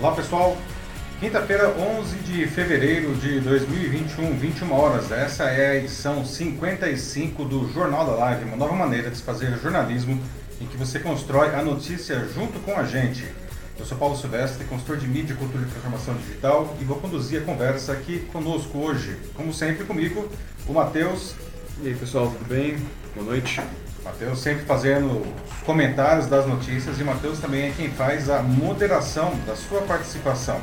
Olá pessoal, quinta-feira, 11 de fevereiro de 2021, 21 horas. Essa é a edição 55 do Jornal da Live, uma nova maneira de se fazer jornalismo em que você constrói a notícia junto com a gente. Eu sou Paulo Silvestre, consultor de mídia, cultura e transformação digital e vou conduzir a conversa aqui conosco hoje. Como sempre comigo, o Matheus. E aí pessoal, tudo bem? Boa noite. Matheus sempre fazendo os comentários das notícias e Matheus também é quem faz a moderação da sua participação.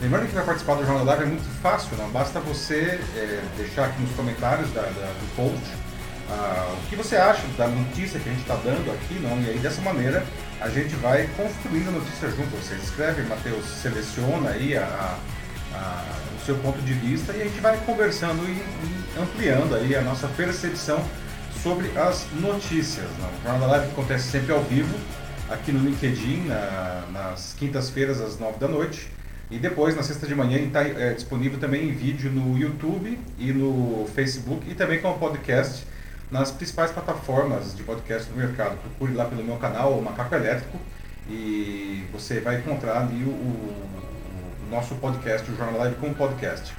Lembrando que vai participar do Jornal Live é muito fácil, não basta você é, deixar aqui nos comentários da, da, do post ah, o que você acha da notícia que a gente está dando aqui, não? E aí dessa maneira a gente vai construindo a notícia junto. Você escreve, Matheus seleciona aí a, a, a, o seu ponto de vista e a gente vai conversando e, e ampliando aí a nossa percepção sobre as notícias. Não? O Jornal da Live acontece sempre ao vivo, aqui no LinkedIn, na, nas quintas-feiras às nove da noite. E depois, na sexta de manhã, está é, disponível também em vídeo no YouTube e no Facebook e também como podcast nas principais plataformas de podcast do mercado. Procure lá pelo meu canal, o Macaco Elétrico, e você vai encontrar ali o, o, o nosso podcast, o Jornal Live como podcast.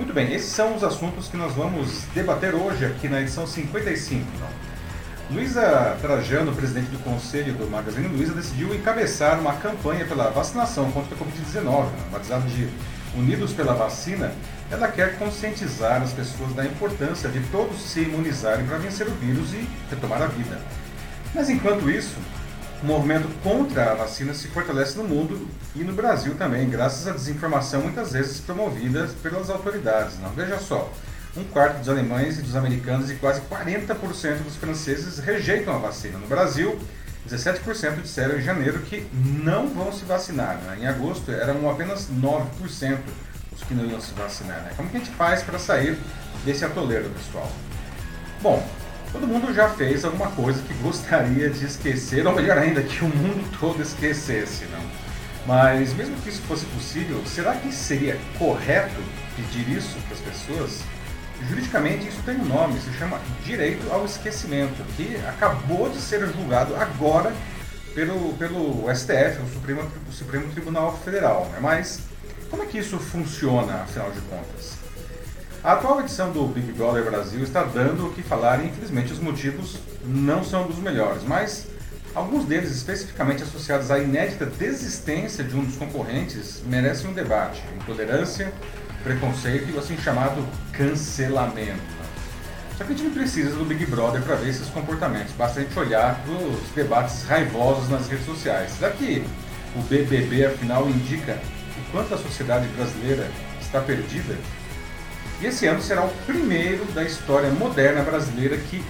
Muito bem, esses são os assuntos que nós vamos debater hoje aqui na edição 55. Então. Luísa Trajano, presidente do Conselho do Magazine Luiza, decidiu encabeçar uma campanha pela vacinação contra a Covid-19, batizada de Unidos pela Vacina. Ela quer conscientizar as pessoas da importância de todos se imunizarem para vencer o vírus e retomar a vida. Mas enquanto isso, o movimento contra a vacina se fortalece no mundo e no Brasil também, graças à desinformação muitas vezes promovida pelas autoridades. Não? Veja só, um quarto dos alemães e dos americanos e quase 40% dos franceses rejeitam a vacina. No Brasil, 17% disseram em janeiro que não vão se vacinar. Né? Em agosto, eram apenas 9% os que não iam se vacinar. Né? Como que a gente faz para sair desse atoleiro, pessoal? Bom, todo mundo já fez alguma coisa que gostaria de esquecer, ou melhor ainda, que o mundo todo esquecesse. Não? Mas, mesmo que isso fosse possível, será que seria correto pedir isso para as pessoas? Juridicamente, isso tem um nome, se chama direito ao esquecimento, que acabou de ser julgado agora pelo, pelo STF, o Supremo, o Supremo Tribunal Federal. Né? Mas como é que isso funciona, afinal de contas? A atual edição do Big Brother Brasil está dando o que falar e infelizmente os motivos não são dos melhores, mas alguns deles, especificamente associados à inédita desistência de um dos concorrentes, merecem um debate. Intolerância, preconceito e o assim chamado cancelamento. Só que a gente precisa do Big Brother para ver esses comportamentos, basta a gente olhar para os debates raivosos nas redes sociais. Será que o BBB afinal indica o quanto a sociedade brasileira está perdida? E esse ano será o primeiro da história moderna brasileira que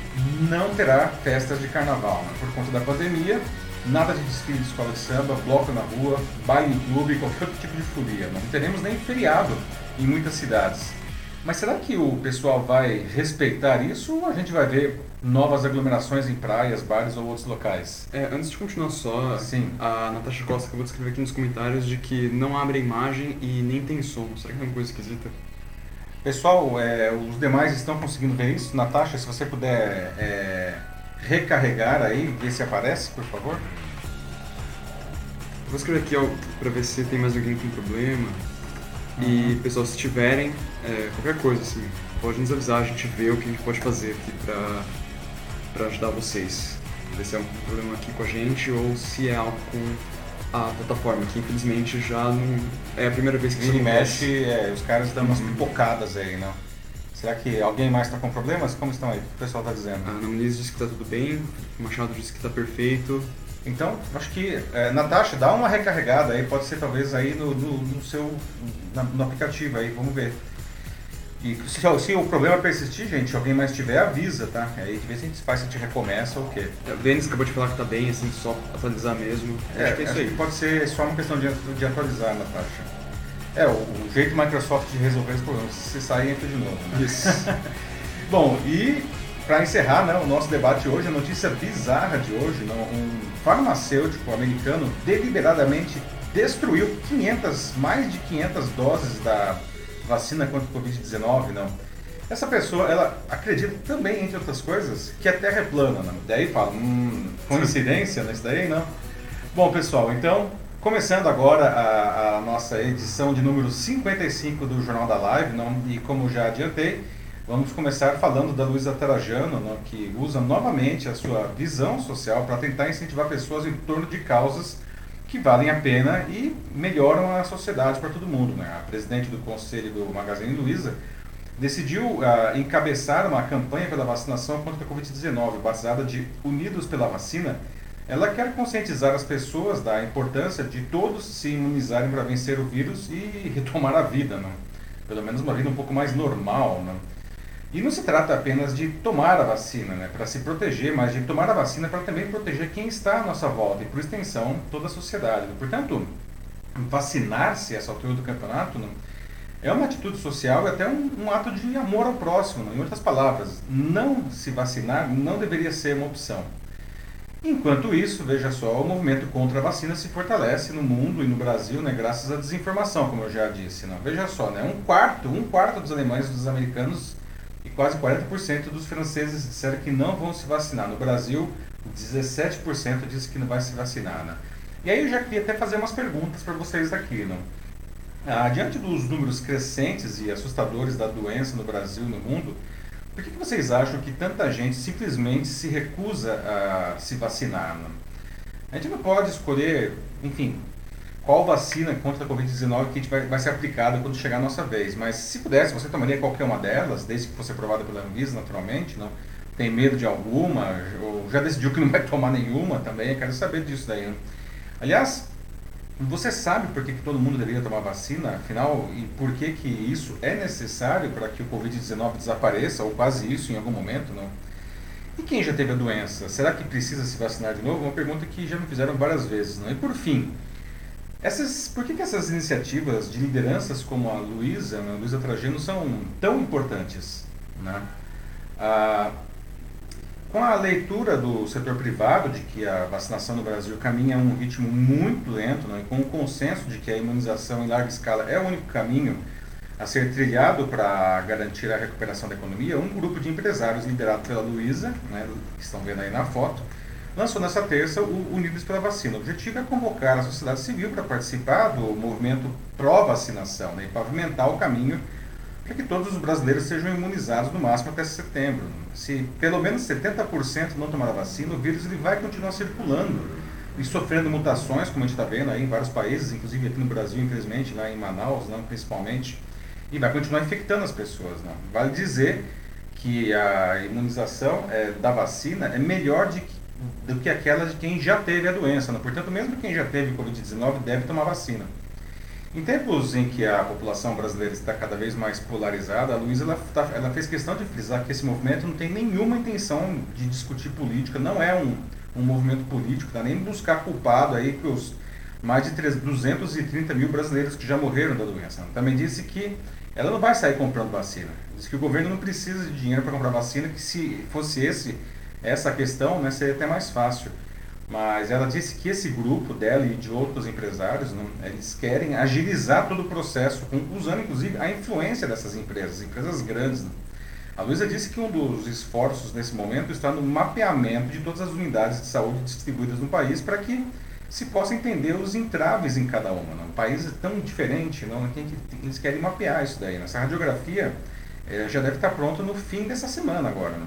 não terá festas de carnaval. Né? Por conta da pandemia, nada de desfile de escola de samba, bloco na rua, baile em clube, qualquer outro tipo de folia. Não teremos nem feriado em muitas cidades. Mas será que o pessoal vai respeitar isso ou a gente vai ver novas aglomerações em praias, bares ou outros locais? É, antes de continuar só, Sim. a Natasha Costa acabou de escrever aqui nos comentários de que não abre imagem e nem tem som. Será que é uma coisa esquisita? Pessoal, é, os demais estão conseguindo ver isso. Natasha, se você puder é, recarregar aí, ver se aparece, por favor. Vou escrever aqui para ver se tem mais alguém com problema. E, pessoal, se tiverem é, qualquer coisa, assim, pode nos avisar, a gente vê o que a gente pode fazer aqui pra ajudar vocês. Ver se é um problema aqui com a gente ou se é algo com a plataforma, que infelizmente já não é a primeira vez que isso mexe, é, os caras dão umas uhum. pipocadas aí, não? Será que alguém mais está com problemas? Como estão aí? O que o pessoal está dizendo? A Ana Muniz disse que está tudo bem, o Machado disse que está perfeito. Então, acho que, é, Natasha, dá uma recarregada aí, pode ser talvez aí no, no, no seu no aplicativo aí, vamos ver. E se, se, o problema persistir, gente, alguém mais tiver, avisa, tá? Aí de vez a gente faz, se a gente recomeça ou o quê. O Denis acabou de falar que tá bem, assim, só atualizar mesmo. É, acho que é isso aí. pode ser só uma questão de, de atualizar, Natasha. É, o, o jeito Microsoft de resolver os problemas, se sair, entra de novo, né? Isso. Bom, e para encerrar né, o nosso debate hoje, a notícia bizarra de hoje, não, um farmacêutico americano deliberadamente destruiu 500, mais de 500 doses da vacina contra o Covid-19, não. Essa pessoa, ela acredita também, entre outras coisas, que a Terra é plana, não. Daí fala, hum, coincidência nisso daí, não? Bom, pessoal, então, Começando agora a, a, nossa edição de número 55 do Jornal da Live, não, e como já adiantei, vamos começar falando da Luísa Trajano, não, que usa novamente a sua visão social para tentar incentivar pessoas em torno de causas que valem a pena e melhoram a sociedade para todo mundo. Né? A presidente do conselho do Magazine Luiza decidiu uh, encabeçar uma campanha pela vacinação contra a Covid-19, batizada de Unidos pela Vacina, ela quer conscientizar as pessoas da importância de todos se imunizarem para vencer o vírus e retomar a vida, né? pelo menos uma vida um pouco mais normal. Né? E não se trata apenas de tomar a vacina né, para se proteger, mas de tomar a vacina para também proteger quem está à nossa volta e, por extensão, toda a sociedade. Né? Portanto, vacinar-se essa altura do campeonato né, é uma atitude social e até um, um ato de amor ao próximo. Né? Em outras palavras, não se vacinar não deveria ser uma opção. Enquanto isso, veja só, o movimento contra a vacina se fortalece no mundo e no Brasil, né, graças à desinformação, como eu já disse. Não? Veja só, né, um quarto, um quarto dos alemães e dos americanos quase 40% dos franceses disseram que não vão se vacinar. No Brasil, 17% disse que não vai se vacinar. Né? E aí eu já queria até fazer umas perguntas para vocês aqui. Não? Ah, diante dos números crescentes e assustadores da doença no Brasil e no mundo, por que, que vocês acham que tanta gente simplesmente se recusa a se vacinar? Né? A gente não pode escolher, enfim, qual vacina contra a Covid-19 que vai, vai ser aplicada quando chegar a nossa vez. Mas se pudesse, você tomaria qualquer uma delas, desde que fosse aprovada pela Anvisa, naturalmente, não? Tem medo de alguma? Ou já decidiu que não vai tomar nenhuma também? Quero saber disso daí. Né? Aliás, você sabe por que, que todo mundo deveria tomar vacina, afinal, e por que, que isso é necessário para que o Covid-19 desapareça, ou quase isso em algum momento, não? E quem já teve a doença, será que precisa se vacinar de novo? Uma pergunta que já me fizeram várias vezes, não? E por fim, essas, por que, que essas iniciativas de lideranças como a Luísa, né, Luísa Trajano, são tão importantes, né? Ah, com a leitura do setor privado de que a vacinação no Brasil caminha a um ritmo muito lento, né, com o consenso de que a imunização em larga escala é o único caminho a ser trilhado para garantir a recuperação da economia, um grupo de empresários liderado pela Luísa, né, que estão vendo aí na foto, lançou nessa terça o Unidos pela Vacina. O objetivo é convocar a sociedade civil para participar do movimento pró-vacinação né, e pavimentar o caminho para que todos os brasileiros sejam imunizados no máximo até setembro. Se pelo menos 70% não tomar a vacina, o vírus ele vai continuar circulando e sofrendo mutações, como a gente está vendo aí em vários países, inclusive aqui no Brasil, infelizmente, lá em Manaus, não, principalmente, e vai continuar infectando as pessoas. Vale dizer que a imunização é, da vacina é melhor de, do que aquela de quem já teve a doença. Não. Portanto, mesmo quem já teve Covid-19 deve tomar vacina. Em tempos em que a população brasileira está cada vez mais polarizada, a Luísa ela, tá, ela fez questão de frisar que esse movimento não tem nenhuma intenção de discutir política, não é um, um movimento político, tá nem buscar culpado aí que os mais de 230 mil brasileiros que já morreram da doença. Também disse que ela não vai sair comprando vacina. Diz que o governo não precisa de dinheiro para comprar vacina, que se fosse esse essa questão, né, seria até mais fácil. Mas ela disse que esse grupo dela e de outros empresários, né, eles querem agilizar todo o processo, usando inclusive a influência dessas empresas, empresas grandes. Né? A Luísa disse que um dos esforços nesse momento está no mapeamento de todas as unidades de saúde distribuídas no país para que se possa entender os entraves em cada uma. Né? Um país é tão diferente, não? eles querem mapear isso daí. Né? Essa radiografia eh, já deve estar pronta no fim dessa semana agora. Né?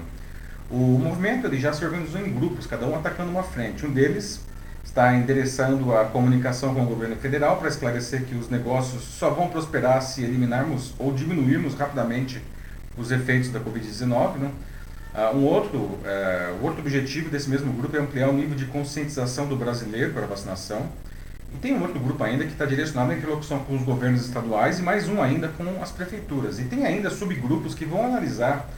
O movimento ele já se organizou em grupos, cada um atacando uma frente. Um deles está endereçando a comunicação com o governo federal para esclarecer que os negócios só vão prosperar se eliminarmos ou diminuirmos rapidamente os efeitos da Covid-19. Né? Uh, um outro, uh, outro objetivo desse mesmo grupo é ampliar o nível de conscientização do brasileiro para a vacinação. E tem um outro grupo ainda que está direcionado à interlocução com os governos estaduais e mais um ainda com as prefeituras. E tem ainda subgrupos que vão analisar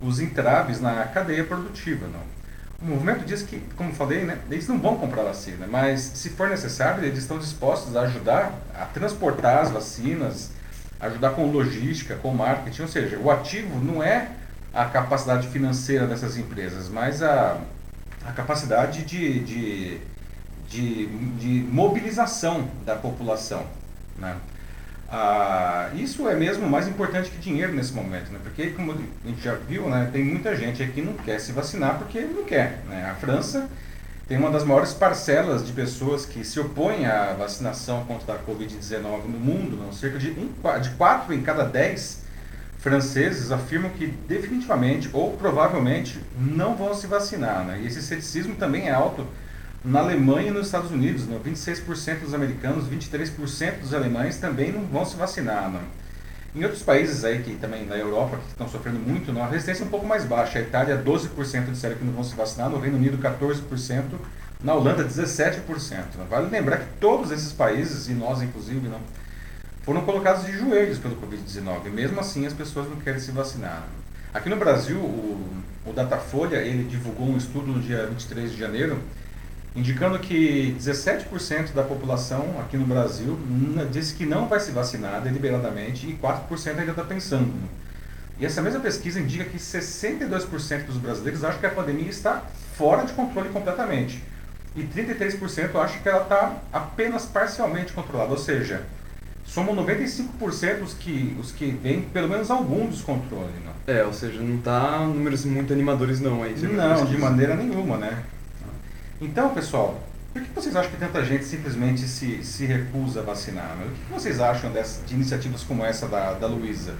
os entraves na cadeia produtiva. Não. O movimento diz que, como falei, né, eles não vão comprar vacina, mas se for necessário, eles estão dispostos a ajudar a transportar as vacinas, ajudar com logística, com marketing, ou seja, o ativo não é a capacidade financeira dessas empresas, mas a, a capacidade de, de, de, de mobilização da população. Né? Ah, isso é mesmo mais importante que dinheiro nesse momento, né? porque como a gente já viu, né, tem muita gente aqui que não quer se vacinar porque não quer. Né? A França tem uma das maiores parcelas de pessoas que se opõem à vacinação contra a Covid-19 no mundo, não? cerca de, um, de 4 em cada 10 franceses afirmam que definitivamente ou provavelmente não vão se vacinar. Né? E esse ceticismo também é alto na Alemanha e nos Estados Unidos. Né? 26% dos americanos, 23% dos alemães também não vão se vacinar. Né? Em outros países aí, que também na Europa, que estão sofrendo muito, não, a resistência é um pouco mais baixa. A Itália, 12% disseram que não vão se vacinar, no Reino Unido, 14%, na Holanda, 17%. Vale lembrar que todos esses países, e nós inclusive, não, foram colocados de joelhos pelo Covid-19. Mesmo assim, as pessoas não querem se vacinar. Aqui no Brasil, o, o Datafolha ele divulgou um estudo no dia 23 de janeiro indicando que 17% da população aqui no Brasil disse que não vai se vacinar deliberadamente e 4% ainda está pensando. E essa mesma pesquisa indica que 62% dos brasileiros acham que a pandemia está fora de controle completamente. E 33% acham que ela está apenas parcialmente controlada, ou seja, somam 95% os que, os que veem pelo menos algum descontrole. Não? É, ou seja, não está números muito animadores não aí. Não, de maneira nenhuma, né? Então, pessoal, por que vocês acham que tanta gente simplesmente se, se recusa a vacinar? O que vocês acham dessa, de iniciativas como essa da, da Luísa?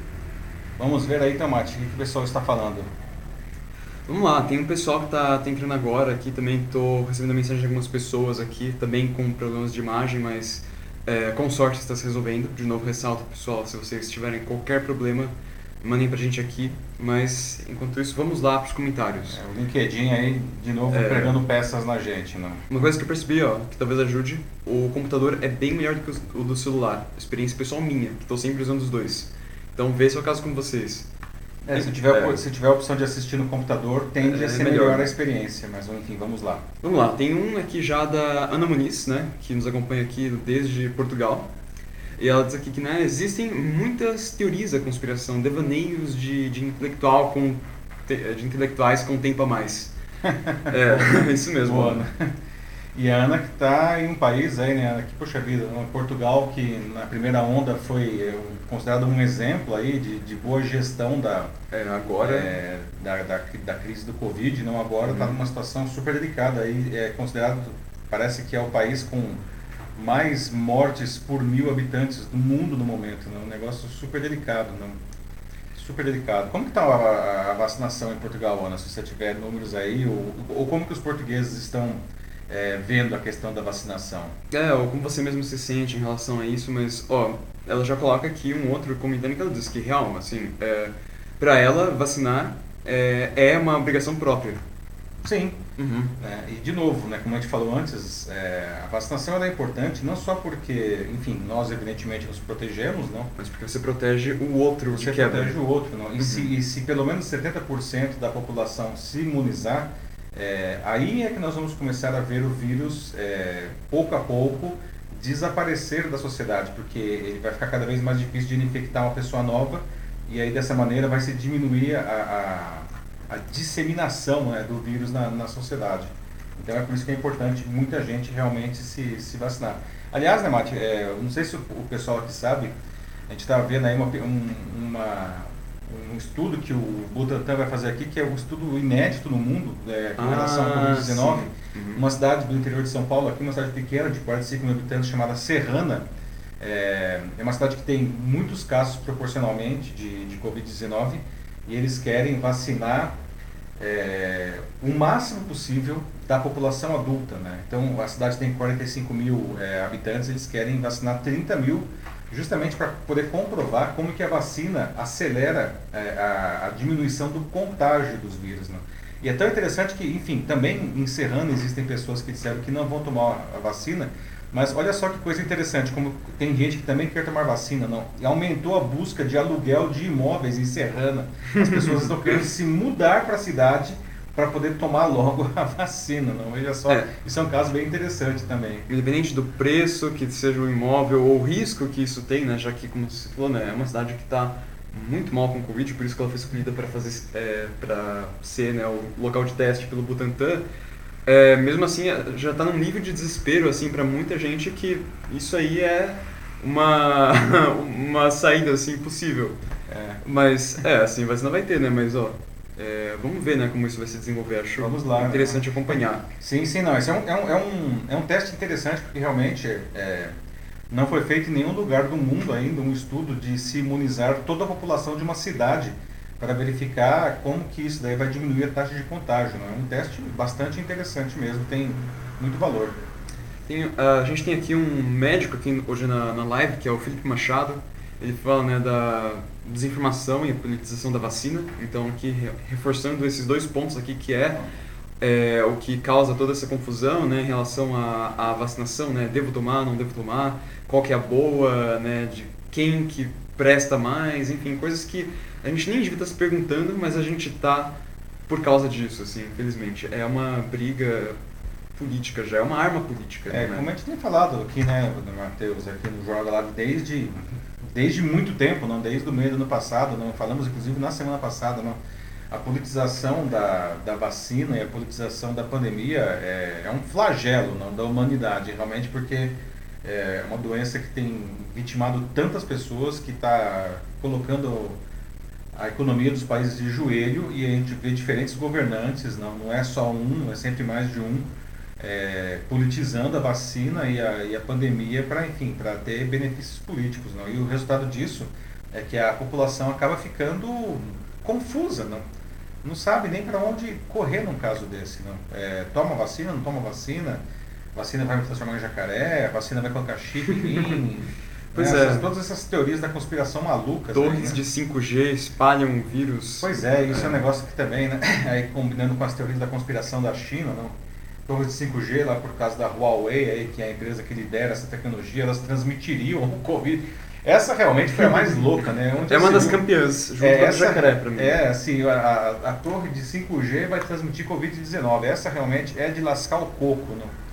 Vamos ver aí, Tomate, o que, o pessoal está falando. Vamos lá, tem um pessoal que está tá entrando agora aqui, também estou recebendo mensagem de algumas pessoas aqui, também com problemas de imagem, mas é, com sorte está se resolvendo. De novo, ressalto, pessoal, se vocês tiverem qualquer problema, mandem pra gente aqui. Mas enquanto isso, vamos lá pros comentários. É, o LinkedIn aí, de novo, é... pregando peças na gente, não? Uma coisa que eu percebi, ó, que talvez ajude, o computador é bem melhor do que o do celular. Experiência pessoal minha, que estou sempre usando os dois. Então vê se é o caso com vocês. É, se, tiver, é. se tiver a opção de assistir no computador, tende é, a ser melhor. melhor. a experiência, mas enfim, vamos lá. Vamos lá, tem um aqui já da Ana Muniz, né, que nos acompanha aqui desde Portugal. E ela diz aqui que né, existem muitas teorias da conspiração, devaneios de, de, intelectual com, de intelectuais com tempo a mais. é, isso mesmo. Boa, né? E a Ana que está em um país aí, né, que, poxa vida, Portugal, que na primeira onda foi é, considerado um exemplo aí de, de boa gestão da, é, agora é, da, da, da, crise do Covid, não agora está uhum. numa situação super delicada aí, é considerado, parece que é o país com mais mortes por mil habitantes do mundo no momento, né? um negócio super delicado, não? super delicado. Como está a, a, vacinação em Portugal, Ana? Se você tiver números aí, ou, ou como que os portugueses estão é, vendo a questão da vacinação? É, ou como você mesmo se sente em relação a isso, mas, ó, ela já coloca aqui um outro comentário que ela diz que, real, assim, é, para ela, vacinar é, é uma obrigação própria. Sim. Uhum. É, e de novo, né, como a gente falou antes, é, a vacinação é importante não só porque, enfim, nós evidentemente nos protegemos, não? Mas porque você protege o outro você que protege o outro, não? E, uhum. se, e se pelo menos 70% da população se imunizar, é, aí é que nós vamos começar a ver o vírus é, pouco a pouco desaparecer da sociedade, porque ele vai ficar cada vez mais difícil de infectar uma pessoa nova e aí dessa maneira vai se diminuir a, a a disseminação né, do vírus na, na sociedade. Então é por isso que é importante muita gente realmente se, se vacinar. Aliás, né, Mate, é, não sei se o, o, pessoal aqui sabe, a gente está vendo aí uma, um, uma, um estudo que o Butantan vai fazer aqui, que é um estudo inédito no mundo é, com ah, relação ao Covid-19. Uhum. Uma cidade do interior de São Paulo, aqui uma cidade pequena, de 45 mil habitantes, chamada Serrana. É, é uma cidade que tem muitos casos proporcionalmente de, de Covid-19 e eles querem vacinar é, o máximo possível da população adulta. Né? Então, a cidade tem 45 mil é, habitantes, eles querem vacinar 30 mil, justamente para poder comprovar como que a vacina acelera é, a, a, diminuição do contágio dos vírus. Né? E é tão interessante que, enfim, também encerrando, existem pessoas que disseram que não vão tomar a vacina, mas olha só que coisa interessante, como tem gente que também quer tomar vacina, não. E aumentou a busca de aluguel de imóveis em Serrana. As pessoas estão querendo se mudar para a cidade para poder tomar logo a vacina, não. Veja só, é. isso é um caso bem interessante também. Independente do preço que seja o imóvel ou o risco que isso tem, né, já que, como você falou, né, é uma cidade que está muito mal com o Covid, por isso que ela foi escolhida para fazer é, para ser né, o local de teste pelo Butantan é, mesmo assim é, já está num nível de desespero assim para muita gente que isso aí é uma uma saída assim possível. É. Mas é assim, vacina vai ter, né? Mas ó, É, vamos ver né, como isso vai se desenvolver. Acho vamos lá, interessante né? acompanhar. Sim, sim, não. Esse é um, é um, é um, é um teste interessante porque realmente é, não foi feito em nenhum lugar do mundo ainda um estudo de se imunizar toda a população de uma cidade para verificar como que isso daí vai diminuir a taxa de contágio. Né? É um teste bastante interessante mesmo, tem muito valor. Tem, uh, a gente tem aqui um médico aqui hoje na, na live, que é o Felipe Machado. Ele fala né, da desinformação e a politização da vacina. Então, aqui reforçando esses dois pontos aqui, que é, é o que causa toda essa confusão né, em relação à, à vacinação, né? Devo tomar, não devo tomar, qual que é a boa, né, de quem que presta mais, enfim, coisas que a gente nem devia estar se perguntando, mas a gente está por causa disso, assim, infelizmente. É uma briga política já, é uma arma política. É, né? como a gente tem falado aqui, né, Matheus, aqui no Jornal lá desde, desde muito tempo, não desde o meio do ano passado, não falamos inclusive na semana passada, não, a politização da, da vacina e a politização da pandemia é, é um flagelo não, da humanidade, realmente, porque é uma doença que tem vitimado tantas pessoas, que está colocando a economia dos países de joelho e a gente vê diferentes governantes, não, não é só um, é sempre mais de um, é, politizando a vacina e a, e a pandemia para, enfim, para ter benefícios políticos. Não? E o resultado disso é que a população acaba ficando confusa, não, não sabe nem para onde correr num caso desse. Não? É, toma vacina, não toma vacina, vacina vai me transformar em jacaré, vacina vai colocar chip em mim. Pois né? é. Essas, todas essas teorias da conspiração malucas. Torres né? de 5G espalham vírus. Pois é, isso é. um negócio que também, né? Aí combinando com as teorias da conspiração da China, não? torres de 5G lá por causa da Huawei, aí, que é a empresa que lidera essa tecnologia, elas transmitiriam o Covid. Essa realmente foi a mais louca, né? Onde é uma das viu... campeãs, junto é, com essa, a jacaré pra mim. É, assim, a, a, torre de 5G vai transmitir Covid-19. Essa realmente é de lascar o coco, não?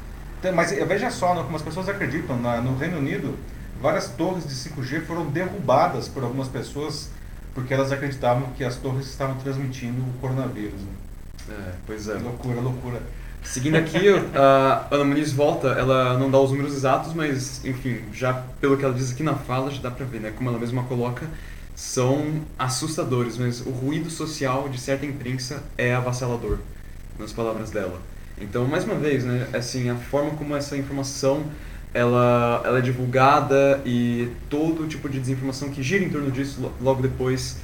Mas veja só, não, como as pessoas acreditam, no Reino Unido, várias torres de 5G foram derrubadas por algumas pessoas porque elas acreditavam que as torres estavam transmitindo o coronavírus. Né? É, pois é. Loucura, loucura. Seguindo aqui, a Ana Muniz volta, ela não dá os números exatos, mas, enfim, já pelo que ela diz aqui na fala, já dá pra ver, né? Como ela mesma coloca, são assustadores, mas o ruído social de certa imprensa é avassalador, nas palavras dela. Então, mais uma vez, né, assim, a forma como essa informação ela, ela é divulgada e todo tipo de desinformação que gira em torno disso logo depois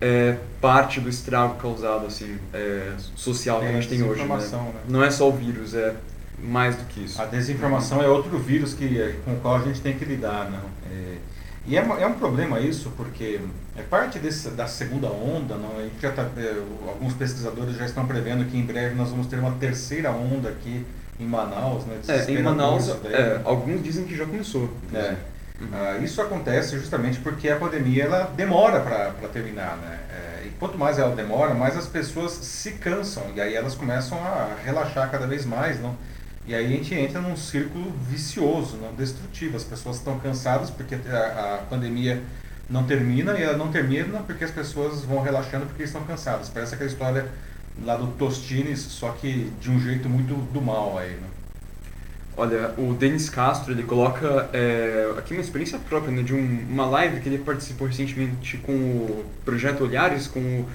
é parte do estrago causado assim é, social que É, a gente tem hoje. Né? né? Não é só o vírus, é mais do que isso. A desinformação é outro vírus que, com o qual a gente tem que lidar. Não? É, e é, é um problema isso, porque é parte desse, da segunda onda. Não? Já tá, é, alguns pesquisadores já estão prevendo que em breve nós vamos ter uma terceira onda aqui em Manaus. Né? É, em Manaus, daí, é, né? alguns dizem que já começou. É. Ah, isso acontece justamente porque a pandemia ela demora para terminar, né? É, e quanto mais ela demora, mais as pessoas se cansam e aí elas começam a relaxar cada vez mais, não? E aí a gente entra num círculo vicioso, não destrutivo. As pessoas estão cansadas porque a, a pandemia não termina e ela não termina porque as pessoas vão relaxando porque estão cansadas. Parece aquela história lá do Tostines, só que de um jeito muito do mal aí, né? Olha, o Denis Castro, ele coloca é, aqui uma experiência própria, né, de um- uma live que ele participou recentemente com o Projeto Olhares, com o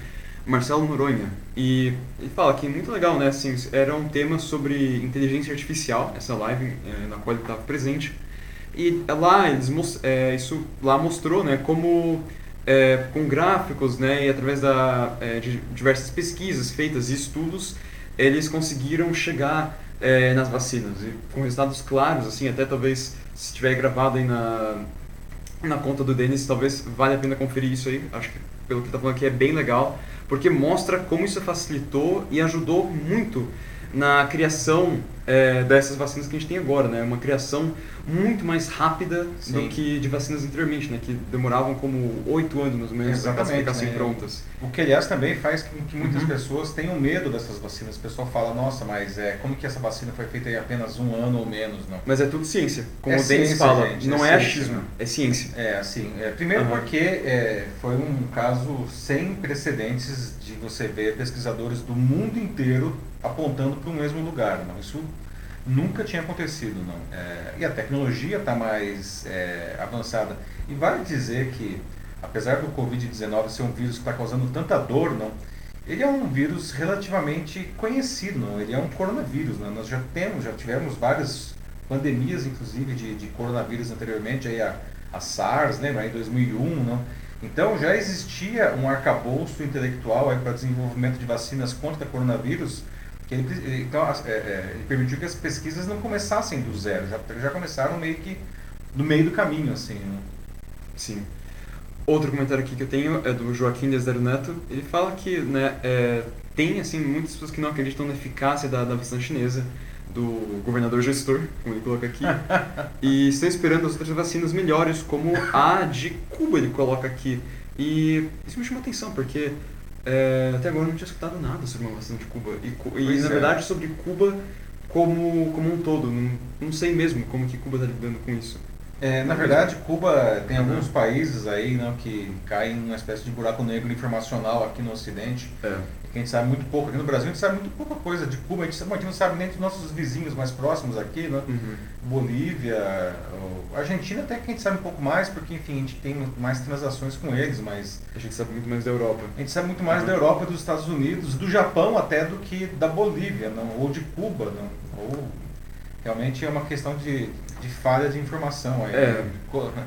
Marcelo Noronha. E ele fala que é muito legal, né, assim, era um tema sobre inteligência artificial, essa live é, na qual ele estava presente. E lá, eles, é, isso lá mostrou, né, como é, com gráficos, né, e através da, de diversas pesquisas feitas e estudos, eles conseguiram chegar nas vacinas e com resultados claros, assim, até talvez se tiver gravado aí na, na conta do Denis, talvez vale a pena conferir isso aí. Acho que pelo que tá falando aqui é bem legal, porque mostra como isso facilitou e ajudou muito na criação é, dessas vacinas que a gente tem agora, né? Uma criação muito mais rápida Sim. do que de vacinas anteriormente, né? Que demoravam como oito anos mais ou menos para Exatamente, ficassem né? prontas. O que, aliás, também faz com que muitas Uhum. pessoas tenham medo dessas vacinas. O pessoal fala, nossa, mas é, como que essa vacina foi feita em apenas um ano ou menos, não? Mas é tudo ciência. Como É o Denis fala, gente, é não é, ciência, achismo, né? é ciência. É, assim, é, primeiro Aham. porque é, foi um caso sem precedentes de você ver pesquisadores do mundo inteiro apontando para o mesmo lugar, não? Isso nunca tinha acontecido, não? É, e a tecnologia está mais é, avançada. E vale dizer que, apesar do Covid-19 ser um vírus que está causando tanta dor, não? ele é um vírus relativamente conhecido, não? ele é um coronavírus. Né? Nós já temos, já tivemos várias pandemias, inclusive, de, de coronavírus anteriormente, aí a, a SARS, lembra, em 2001, não? Então já existia um arcabouço intelectual para desenvolvimento de vacinas contra coronavírus, ele, então, é, é, ele permitiu que as pesquisas não começassem do zero, já, já começaram meio que no meio do caminho, assim. Né? Sim. Outro comentário aqui que eu tenho é do Joaquim Desdero Neto. Ele fala que né, é, tem assim, muitas pessoas que não acreditam na eficácia da, da vacina chinesa, do governador gestor, como ele coloca aqui, e estão esperando as outras vacinas melhores, como a de Cuba, ele coloca aqui. E isso me chama atenção, porque é, até agora eu não tinha escutado nada sobre uma vacina de Cuba. E, e na é. verdade, sobre Cuba como, como um todo. Não, não sei mesmo como que Cuba está lidando com isso. É, na verdade, Cuba tem alguns países aí né, que caem numa espécie de buraco negro informacional aqui no Ocidente. É que a gente sabe muito pouco. Aqui no Brasil a gente sabe muito pouca coisa de Cuba, a gente, a gente não sabe nem dos nossos vizinhos mais próximos aqui, né? Uhum. Bolívia, Argentina até que a gente sabe um pouco mais, porque enfim, a gente tem mais transações com eles, mas... A gente sabe muito mais da Europa. A gente sabe muito mais uhum. da Europa, dos Estados Unidos, do Japão até do que da Bolívia, não? ou de Cuba, não? ou... Realmente é uma questão de, de falha de informação. Aí, é,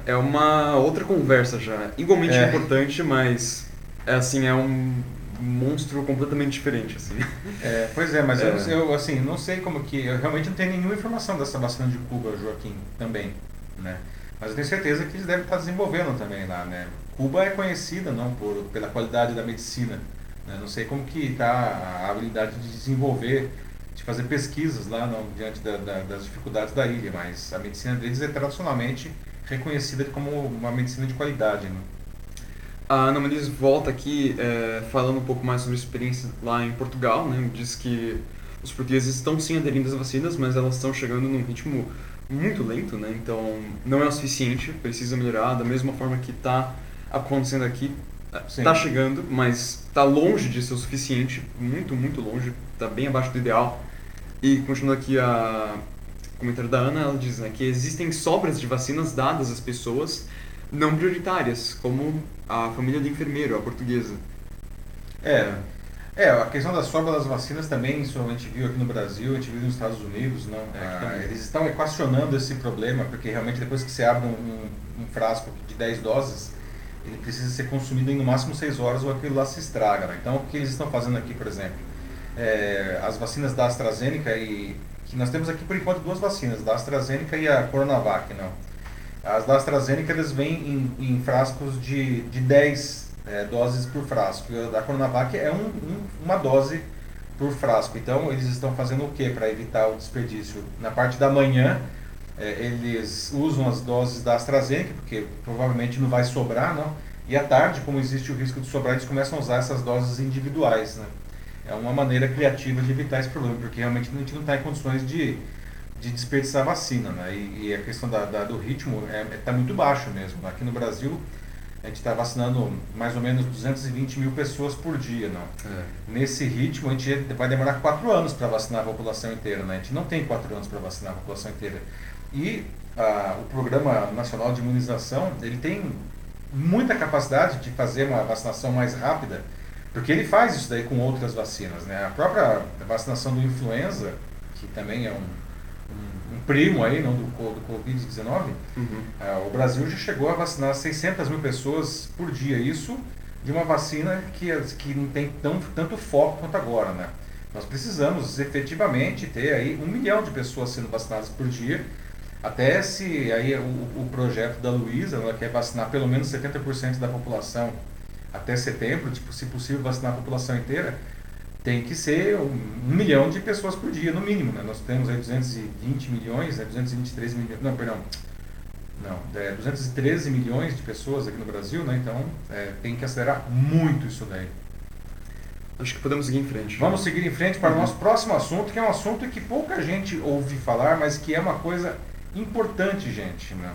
é uma outra conversa já. Igualmente é. importante, mas é assim, é um monstro completamente diferente, assim. É, pois é, mas é. Eu, eu, assim, não sei como que... Eu realmente não tenho nenhuma informação dessa vacina de Cuba, Joaquim, também, né? Mas eu tenho certeza que eles devem estar desenvolvendo também lá, né? Cuba é conhecida, não, por, pela qualidade da medicina, né? Não sei como que está a habilidade de desenvolver, de fazer pesquisas lá, não, diante da, da, das dificuldades da ilha, mas a medicina deles é tradicionalmente reconhecida como uma medicina de qualidade, né? A Ana Muniz volta aqui é, falando um pouco mais sobre a experiência lá em Portugal, né? Diz que os portugueses estão sim aderindo às vacinas, mas elas estão chegando num ritmo muito lento, né? Então não é o suficiente, precisa melhorar da mesma forma que está acontecendo aqui. Está chegando, mas está longe de ser o suficiente, muito, muito longe, está bem abaixo do ideal. E continuando aqui a comentário da Ana, ela diz né, que existem sobras de vacinas dadas às pessoas não prioritárias, como a família do enfermeiro, a portuguesa. É, é a questão da sobra das vacinas também, isso a gente viu aqui no Brasil, a gente viu nos Estados Unidos, não? É, ah, eles estão equacionando esse problema, porque realmente depois que você abre um, um, frasco de 10 doses, ele precisa ser consumido em no máximo 6 horas ou aquilo lá se estraga. Né? Então o que eles estão fazendo aqui, por exemplo, é, as vacinas da AstraZeneca e que nós temos aqui por enquanto duas vacinas, da AstraZeneca e a Coronavac, não? As da AstraZeneca eles vêm em, em frascos de, de 10 é, doses por frasco. E a da Coronavac é um, um, uma dose por frasco. Então eles estão fazendo o que para evitar o desperdício? Na parte da manhã é, eles usam as doses da AstraZeneca, porque provavelmente não vai sobrar, não. E à tarde, como existe o risco de sobrar, eles começam a usar essas doses individuais. Né? É uma maneira criativa de evitar esse problema, porque realmente a gente não está em condições de de desperdiçar vacina, né? E, e a questão da, da do ritmo está é, tá muito baixo mesmo. Aqui no Brasil, a gente está vacinando mais ou menos 220 mil pessoas por dia, não? É. Nesse ritmo, a gente vai demorar quatro anos para vacinar a população inteira, né? A gente não tem quatro anos para vacinar a população inteira. E a, o Programa Nacional de Imunização, ele tem muita capacidade de fazer uma vacinação mais rápida, porque ele faz isso daí com outras vacinas, né? A própria vacinação do influenza, que também é um um primo aí, não, do, do Covid-19, uhum. uh, o Brasil já chegou a vacinar 600 mil pessoas por dia. Isso de uma vacina que, que não tem tão, tanto foco quanto agora, né? Nós precisamos efetivamente ter aí um milhão de pessoas sendo vacinadas por dia, até se aí o, o projeto da Luísa, ela quer vacinar pelo menos 70% da população até setembro, tipo, se possível vacinar a população inteira, tem que ser um, um, milhão de pessoas por dia, no mínimo. Né? Nós temos aí 220 milhões, né? 223 milhões, não, perdão, não, é 213 milhões de pessoas aqui no Brasil, né? então é, tem que acelerar muito isso daí. Acho que podemos seguir em frente. Vamos seguir em frente para uhum. o nosso próximo assunto, que é um assunto que pouca gente ouve falar, mas que é uma coisa importante, gente. Né?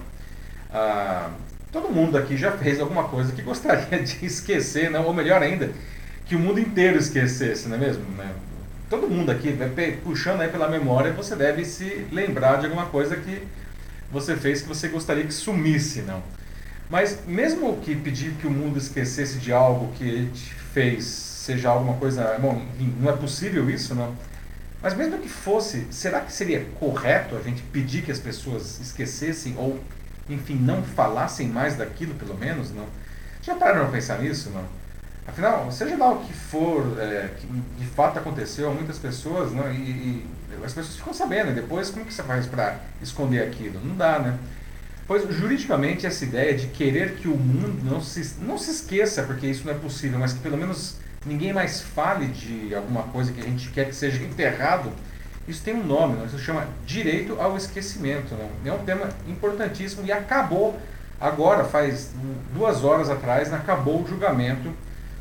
Ah, todo mundo aqui já fez alguma coisa que gostaria de esquecer, né? ou melhor ainda, que o mundo inteiro esquecesse, não é mesmo? Né? Todo mundo aqui, puxando aí pela memória, você deve se lembrar de alguma coisa que você fez que você gostaria que sumisse, não? Mas mesmo que pedir que o mundo esquecesse de algo que ele fez seja alguma coisa. Bom, não é possível isso, não. Mas mesmo que fosse, será que seria correto a gente pedir que as pessoas esquecessem ou, enfim, não falassem mais daquilo, pelo menos, não? Já pararam para pensar nisso, não? Afinal, seja lá o que for, é, que de fato aconteceu a muitas pessoas, não? E, e as pessoas ficam sabendo, e depois como que você faz para esconder aquilo? Não dá, né? Pois, juridicamente, essa ideia de querer que o mundo não se, não se esqueça, porque isso não é possível, mas que pelo menos ninguém mais fale de alguma coisa que a gente quer que seja enterrado, isso tem um nome, não? isso chama direito ao esquecimento. Não? É um tema importantíssimo e acabou agora, faz duas horas atrás, acabou o julgamento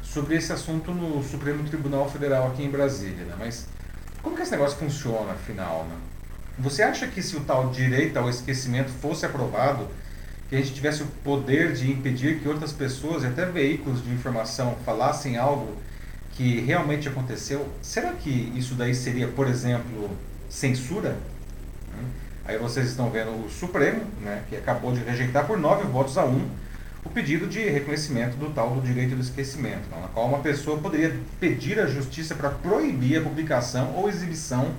sobre esse assunto no Supremo Tribunal Federal aqui em Brasília. Né? Mas como que esse negócio funciona, afinal? Né? Você acha que se o tal direito ao esquecimento fosse aprovado, que a gente tivesse o poder de impedir que outras pessoas e até veículos de informação falassem algo que realmente aconteceu, será que isso daí seria, por exemplo, censura? Aí vocês estão vendo o Supremo, né, que acabou de rejeitar por nove votos a um o pedido de reconhecimento do tal do direito do esquecimento, na qual uma pessoa poderia pedir à justiça para proibir a publicação ou exibição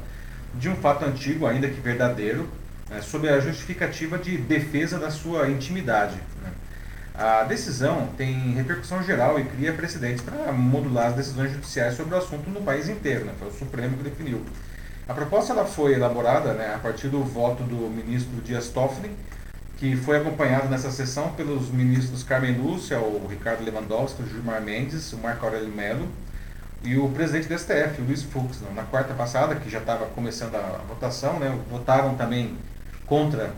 de um fato antigo, ainda que verdadeiro, né, sob a justificativa de defesa da sua intimidade. Né. A decisão tem repercussão geral e cria precedentes para modular as decisões judiciais sobre o assunto no país inteiro. Né, foi o Supremo que definiu. A proposta ela foi elaborada né, a partir do voto do ministro Dias Toffoli, que foi acompanhado nessa sessão pelos ministros Carmen Lúcia, o Ricardo Lewandowski, o Gilmar Mendes, o Marco Aurélio Melo, e o presidente do STF, o Luiz Fux, na quarta passada, que já estava começando a votação, né, votaram também contra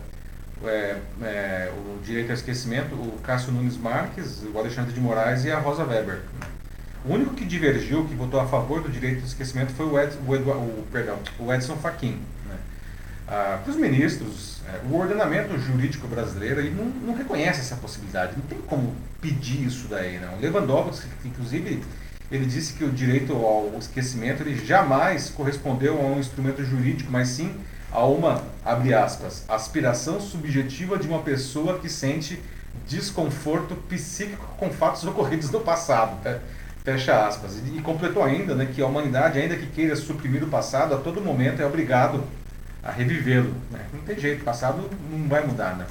é, é, o direito ao esquecimento o Cássio Nunes Marques, o Alexandre de Moraes e a Rosa Weber. O único que divergiu, que votou a favor do direito ao esquecimento foi o, Ed, o, o, perdão, o Edson Fachin. Né. Ah, para os ministros, é, o ordenamento jurídico brasileiro não, não, reconhece essa possibilidade, não tem como pedir isso daí. Não. Lewandowski, inclusive, ele disse que o direito ao esquecimento ele jamais correspondeu a um instrumento jurídico, mas sim a uma, abre aspas, aspiração subjetiva de uma pessoa que sente desconforto psíquico com fatos ocorridos no passado. Fecha aspas. E, completou ainda né, que a humanidade, ainda que queira suprimir o passado, a todo momento é obrigado a revivê-lo. Né? Não tem jeito, o passado não vai mudar. Né?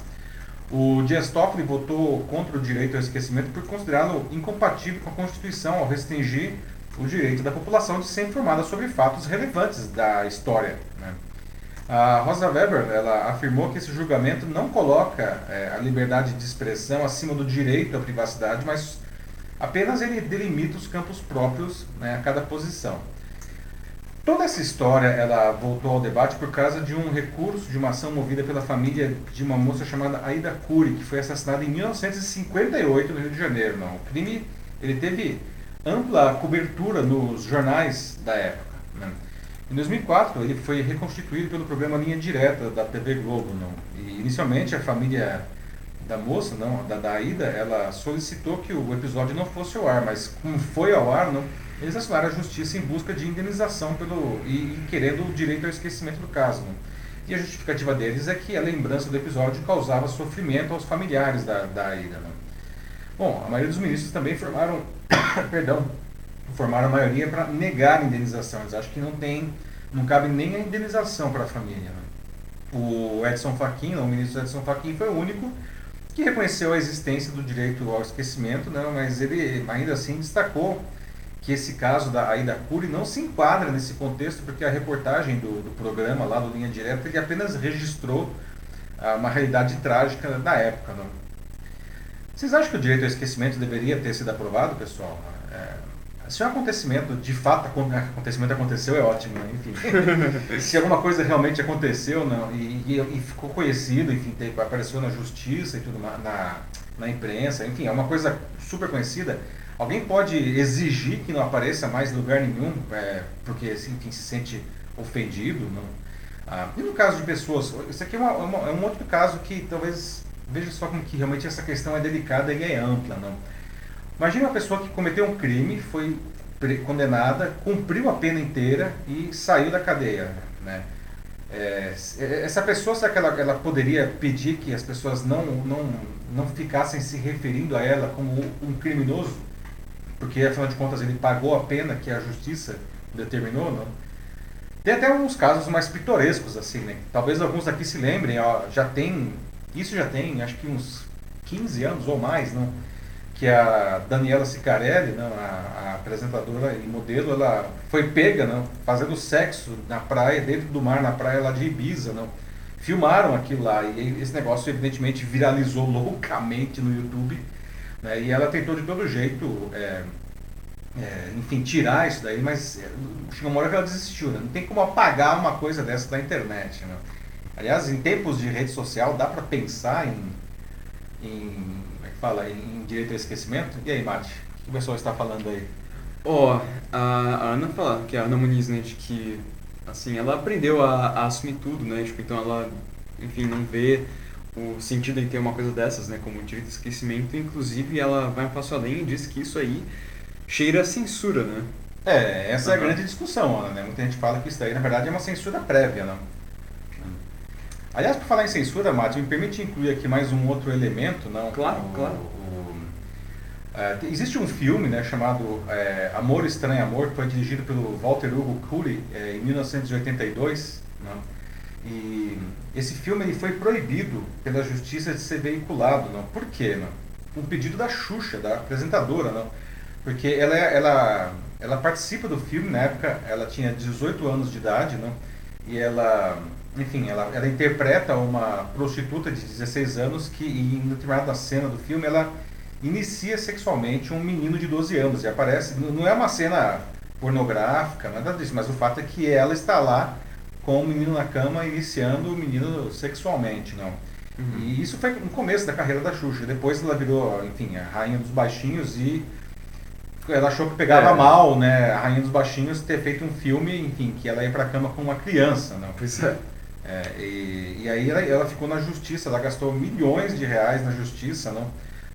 O Dias Toffoli votou contra o direito ao esquecimento por considerá-lo incompatível com a Constituição ao restringir o direito da população de ser informada sobre fatos relevantes da história. Né? A Rosa Weber ela afirmou que esse julgamento não coloca é, a liberdade de expressão acima do direito à privacidade, mas apenas ele delimita os campos próprios né, a cada posição. Toda essa história ela voltou ao debate por causa de um recurso de uma ação movida pela família de uma moça chamada Aida Cury, que foi assassinada em 1958 no Rio de Janeiro. Não. O crime ele teve ampla cobertura nos jornais da época. Né? Em 2004 ele foi reconstituído pelo programa Linha Direta da TV Globo. Não. E inicialmente a família da moça, não, da, da Aida, ela solicitou que o episódio não fosse ao ar, mas como foi ao ar, não eles acionaram a justiça em busca de indenização pelo, e, e querendo o direito ao esquecimento do caso. Né? E a justificativa deles é que a lembrança do episódio causava sofrimento aos familiares da, da Aida. Né? Bom, a maioria dos ministros também formaram, perdão, formaram a maioria para negar a indenização. Eles acham que não tem, não cabe nem a indenização para a família. Né? O Edson Fachin, o ministro Edson Fachin, foi o único que reconheceu a existência do direito ao esquecimento, né? mas ele ainda assim destacou que esse caso da Aida Cury não se enquadra nesse contexto, porque a reportagem do, do programa lá do Linha Direta ele apenas registrou ah, uma realidade trágica da época. Vocês acham que o direito ao esquecimento deveria ter sido aprovado, pessoal? É, se um acontecimento, de fato, acontecimento aconteceu, é ótimo, né? enfim. se alguma coisa realmente aconteceu não, e, e, e ficou conhecido, enfim, apareceu na justiça e tudo, na, na imprensa, enfim, é uma coisa super conhecida, Alguém pode exigir que não apareça mais em lugar nenhum, é, porque assim, quem se sente ofendido? Não? Ah, e no caso de pessoas, isso aqui é, uma, uma, é, um outro caso que talvez veja só como que realmente essa questão é delicada e é ampla. Não? Imagina uma pessoa que cometeu um crime, foi condenada, cumpriu a pena inteira e saiu da cadeia. Né? É, essa pessoa, será que ela, ela poderia pedir que as pessoas não, não, não ficassem se referindo a ela como um criminoso? porque afinal de contas ele pagou a pena que a justiça determinou, não? Tem até uns casos mais pitorescos, assim, né? Talvez alguns aqui se lembrem, ó, já tem, isso já tem, acho que uns 15 anos ou mais, não? Que a Daniela Sicarelli, não? A, a apresentadora e modelo, ela foi pega, não? Fazendo sexo na praia, dentro do mar, na praia lá de Ibiza, não? Filmaram aquilo lá e esse negócio evidentemente viralizou loucamente no YouTube, né? E ela tentou de todo jeito... É, é, enfim, tirar isso daí, mas é, chegou uma hora que ela desistiu, né? Não tem como apagar uma coisa dessa da internet, né? Aliás, em tempos de rede social, dá para pensar em, em, fala, em direito ao esquecimento? E aí, Mate, o que o pessoal está falando aí? Ó, oh, a, Ana fala, que é a Ana Muniz, né, de que, assim, ela aprendeu a, a assumir tudo, né, tipo, então ela, enfim, não vê o sentido em ter uma coisa dessas, né, como direito ao esquecimento, inclusive ela vai um passo além e diz que isso aí cheira a censura, né? É, essa uhum. é a grande discussão, né? Muita gente fala que isso daí, na verdade, é uma censura prévia, né? Aliás, por falar em censura, Márcio, me permite incluir aqui mais um outro elemento, não? Claro, o, claro. O, é, existe um filme, né, chamado é, Amor Estranho Amor, que foi dirigido pelo Walter Hugo Cooley é, em 1982, não? Né? E esse filme ele foi proibido pela justiça de ser veiculado, não? Por quê, não? Um pedido da Xuxa, da apresentadora, não? Porque ela, ela, ela participa do filme, na época ela tinha 18 anos de idade, né? E ela, enfim, ela, ela interpreta uma prostituta de 16 anos que em determinada cena do filme ela inicia sexualmente um menino de 12 anos. E aparece, não é uma cena pornográfica, nada disso, mas o fato é que ela está lá com o menino na cama iniciando o menino sexualmente, não. Uhum. E isso foi no começo da carreira da Xuxa. Depois ela virou, enfim, a rainha dos baixinhos e ela achou que pegava é. mal, né, a Rainha dos Baixinhos ter feito um filme, enfim, que ela ia pra cama com uma criança, não? Pois é. É e, e, aí ela, ela, ficou na justiça, ela gastou milhões de reais na justiça, não?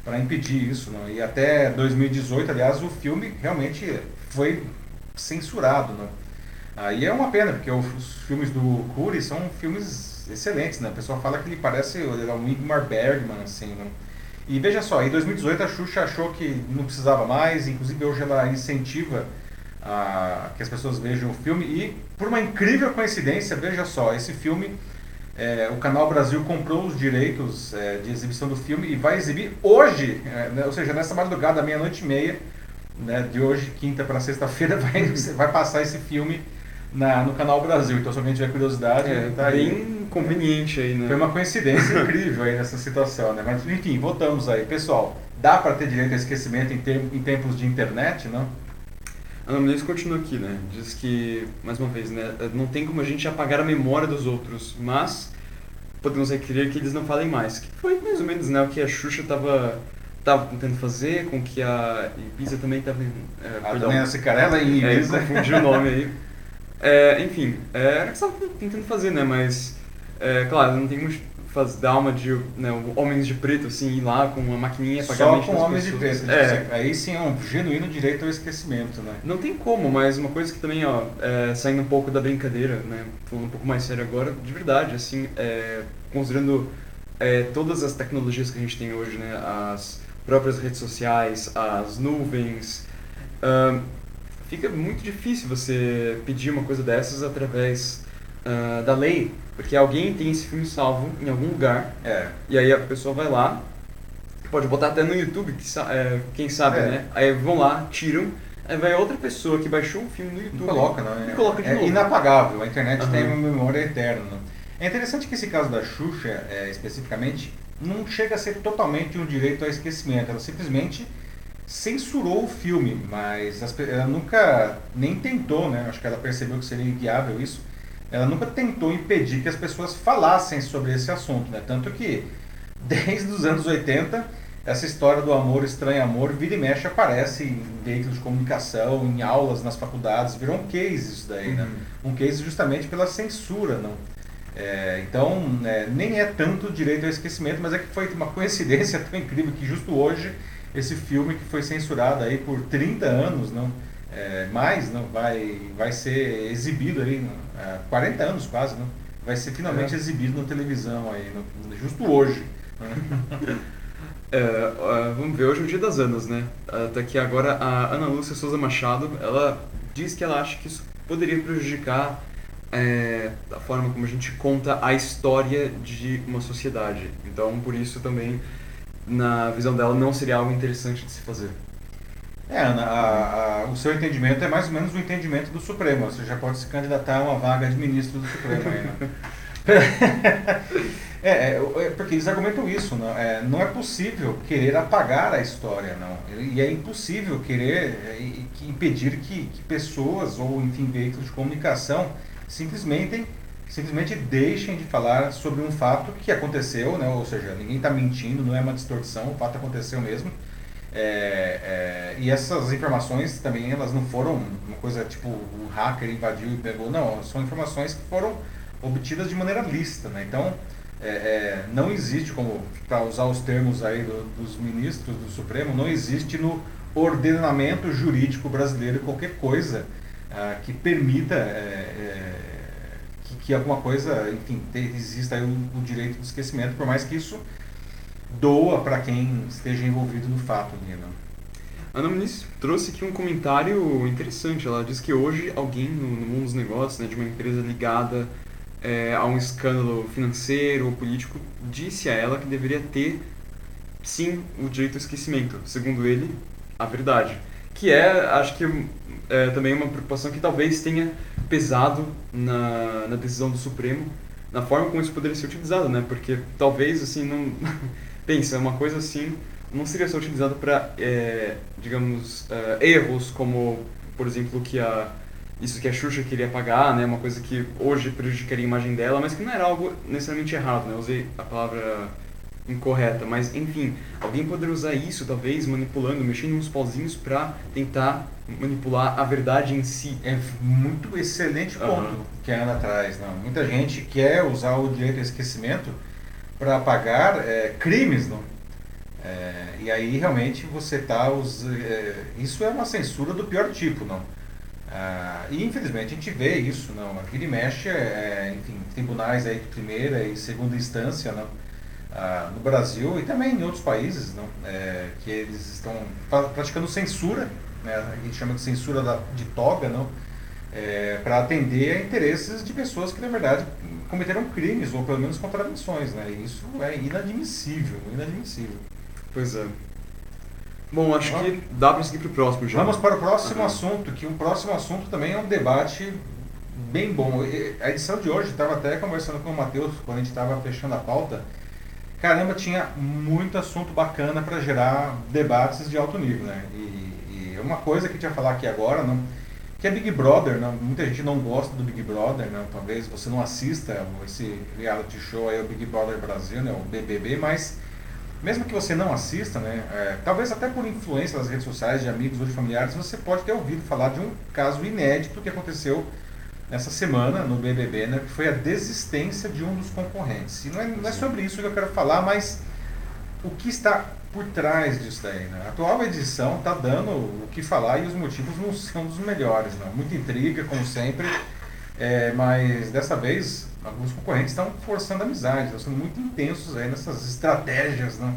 Para impedir isso, não? E até 2018, aliás, o filme realmente foi censurado, não? Aí é uma pena, porque os filmes do Cury são filmes excelentes, né? O pessoal fala que ele parece é um Ingmar Bergman, assim, não? E veja só, em 2018 a Xuxa achou que não precisava mais, inclusive hoje ela incentiva a, que as pessoas vejam o filme. E por uma incrível coincidência, veja só, esse filme, é, o Canal Brasil comprou os direitos é, de exibição do filme e vai exibir hoje, é, né, ou seja, nessa madrugada, meia-noite e meia, né, de hoje, quinta para sexta-feira, vai, vai passar esse filme na, no Canal Brasil. Então, se alguém tiver curiosidade, é, tá bem aí. conveniente aí, né? Foi uma coincidência incrível aí nessa situação, né? Mas, enfim, voltamos aí. Pessoal, dá para ter direito a esquecimento em, em tempos de internet, não? A Ana Menezes continua aqui, né? Diz que, mais uma vez, né? Não tem como a gente apagar a memória dos outros, mas podemos requerer que eles não falem mais. Que foi mais ou menos né, o que a Xuxa estava tava tentando fazer, com que a Ibiza também estava... É, a perdão, Daniela Cicarella e Ibiza. É, confundiu o nome aí. É, enfim, é, era o que estava tentando fazer, né? Mas, é, claro, não tem muito faz, dar uma de né, homens de preto, assim, ir lá com uma maquininha pagar Só com homens pessoas. de preto. É. Aí sim é um genuíno direito ao esquecimento, né? Não tem como, mas uma coisa que também, ó, é, saindo um pouco da brincadeira, né? Falando um pouco mais sério agora, de verdade, assim, é, considerando é, todas as tecnologias que a gente tem hoje, né? As próprias redes sociais, as nuvens fica muito difícil você pedir uma coisa dessas através uh, da lei, porque alguém tem esse filme salvo em algum lugar, é. e aí a pessoa vai lá, pode botar até no YouTube, que, é, quem sabe, é. né? Aí vão lá, tiram, aí vai outra pessoa que baixou o filme no YouTube. E coloca, não, é, coloca de é novo. inapagável, a internet uhum. tem uma memória eterna. É interessante que esse caso da Xuxa, é, especificamente, não chega a ser totalmente um direito ao esquecimento, ela simplesmente censurou o filme, mas ela nunca nem tentou, né? Acho que ela percebeu que seria inviável isso. Ela nunca tentou impedir que as pessoas falassem sobre esse assunto, né? Tanto que desde os anos 80 essa história do amor estranho amor vira e mexe aparece em veículos de comunicação, em aulas nas faculdades, virou um case isso daí, né? uhum. né? Um case justamente pela censura, não? É, então, é, nem é tanto direito ao esquecimento, mas é que foi uma coincidência tão incrível que justo hoje esse filme que foi censurado aí por 30 anos, não, é, mais, não, vai, vai ser exibido aí, é, 40 anos quase, não, vai ser finalmente é. exibido na televisão aí, no, justo hoje. Né? É, vamos ver, hoje é o dia das Anas, né? Até que agora a Ana Lúcia Souza Machado, ela diz que ela acha que isso poderia prejudicar é, a forma como a gente conta a história de uma sociedade. Então, por isso também, na visão dela, não seria algo interessante de se fazer. É, Ana, a, a, o seu entendimento é mais ou menos o entendimento do Supremo. Você já pode se candidatar a uma vaga de ministro do Supremo aí, né? é, é, é, porque eles argumentam isso, não é, não é possível querer apagar a história, não. E é impossível querer é, impedir que, que pessoas ou, enfim, veículos de comunicação simplesmente, simplesmente deixem de falar sobre um fato que aconteceu, né? ou seja, ninguém está mentindo, não é uma distorção, o fato aconteceu mesmo. É, é, e essas informações também elas não foram uma coisa tipo o hacker invadiu e pegou, não, são informações que foram obtidas de maneira lícita. Né? Então, é, é não existe, como para usar os termos aí do, dos ministros do Supremo, não existe no ordenamento jurídico brasileiro qualquer coisa ah, que permita é, é, que, que, alguma coisa, enfim, exista o, o, direito do esquecimento, por mais que isso doa para quem esteja envolvido no fato. Né? Ana Muniz trouxe aqui um comentário interessante. Ela diz que hoje alguém no, no mundo dos negócios, né, de uma empresa ligada é, a um escândalo financeiro ou político, disse a ela que deveria ter, sim, o direito ao esquecimento. Segundo ele, a verdade. Que é, acho que é, também uma preocupação que talvez tenha pesado na, na decisão do Supremo, na forma como isso poderia ser utilizado, né? Porque talvez, assim, não... Pensa, uma coisa assim não seria só utilizado para, é, digamos, é, erros como, por exemplo, que a isso que a Xuxa queria pagar, né? Uma coisa que hoje prejudicaria a imagem dela, mas que não era algo necessariamente errado, né? Eu usei a palavra incorreta, mas enfim, alguém poderia usar isso talvez manipulando, mexendo uns pauzinhos para tentar manipular a verdade em si. É muito excelente ponto uhum. que a Ana traz, não? Muita gente quer usar o direito ao esquecimento para apagar é, crimes, não? É, e aí realmente você tá usando, é, isso é uma censura do pior tipo, não? Ah, e infelizmente a gente vê isso, não? Aqui e mexe, é, enfim, tribunais aí de primeira e segunda instância, não? Ah, no Brasil e também em outros países, não? É, que eles estão praticando censura, né? a gente chama de censura da, de toga, não? É, para atender a interesses de pessoas que na verdade cometeram crimes ou pelo menos contravenções, né? Isso é inadmissível, inadmissível. Pois é. Bom, acho que dá para seguir para o próximo já. Vamos para o próximo uhum. assunto, que um próximo assunto também é um debate bem bom. A edição de hoje, estava até conversando com o Matheus, quando a gente estava fechando a pauta, caramba, tinha muito assunto bacana para gerar debates de alto nível, né? E, e uma coisa que a gente vai falar aqui agora, não, que é Big Brother, não, muita gente não gosta do Big Brother, não, talvez você não assista esse reality show aí, o Big Brother Brasil, né, o BBB, mas mesmo que você não assista, né, é, talvez até por influência das redes sociais, de amigos ou de familiares, você pode ter ouvido falar de um caso inédito que aconteceu nessa semana no BBB, né, que foi a desistência de um dos concorrentes. E não é, não é sobre isso que eu quero falar, mas o que está por trás disso daí. Né? A atual edição está dando o que falar e os motivos não são dos melhores. Não. Muita intriga, como sempre, é, mas dessa vez alguns concorrentes estão forçando amizade, estão sendo muito intensos aí nessas estratégias, né?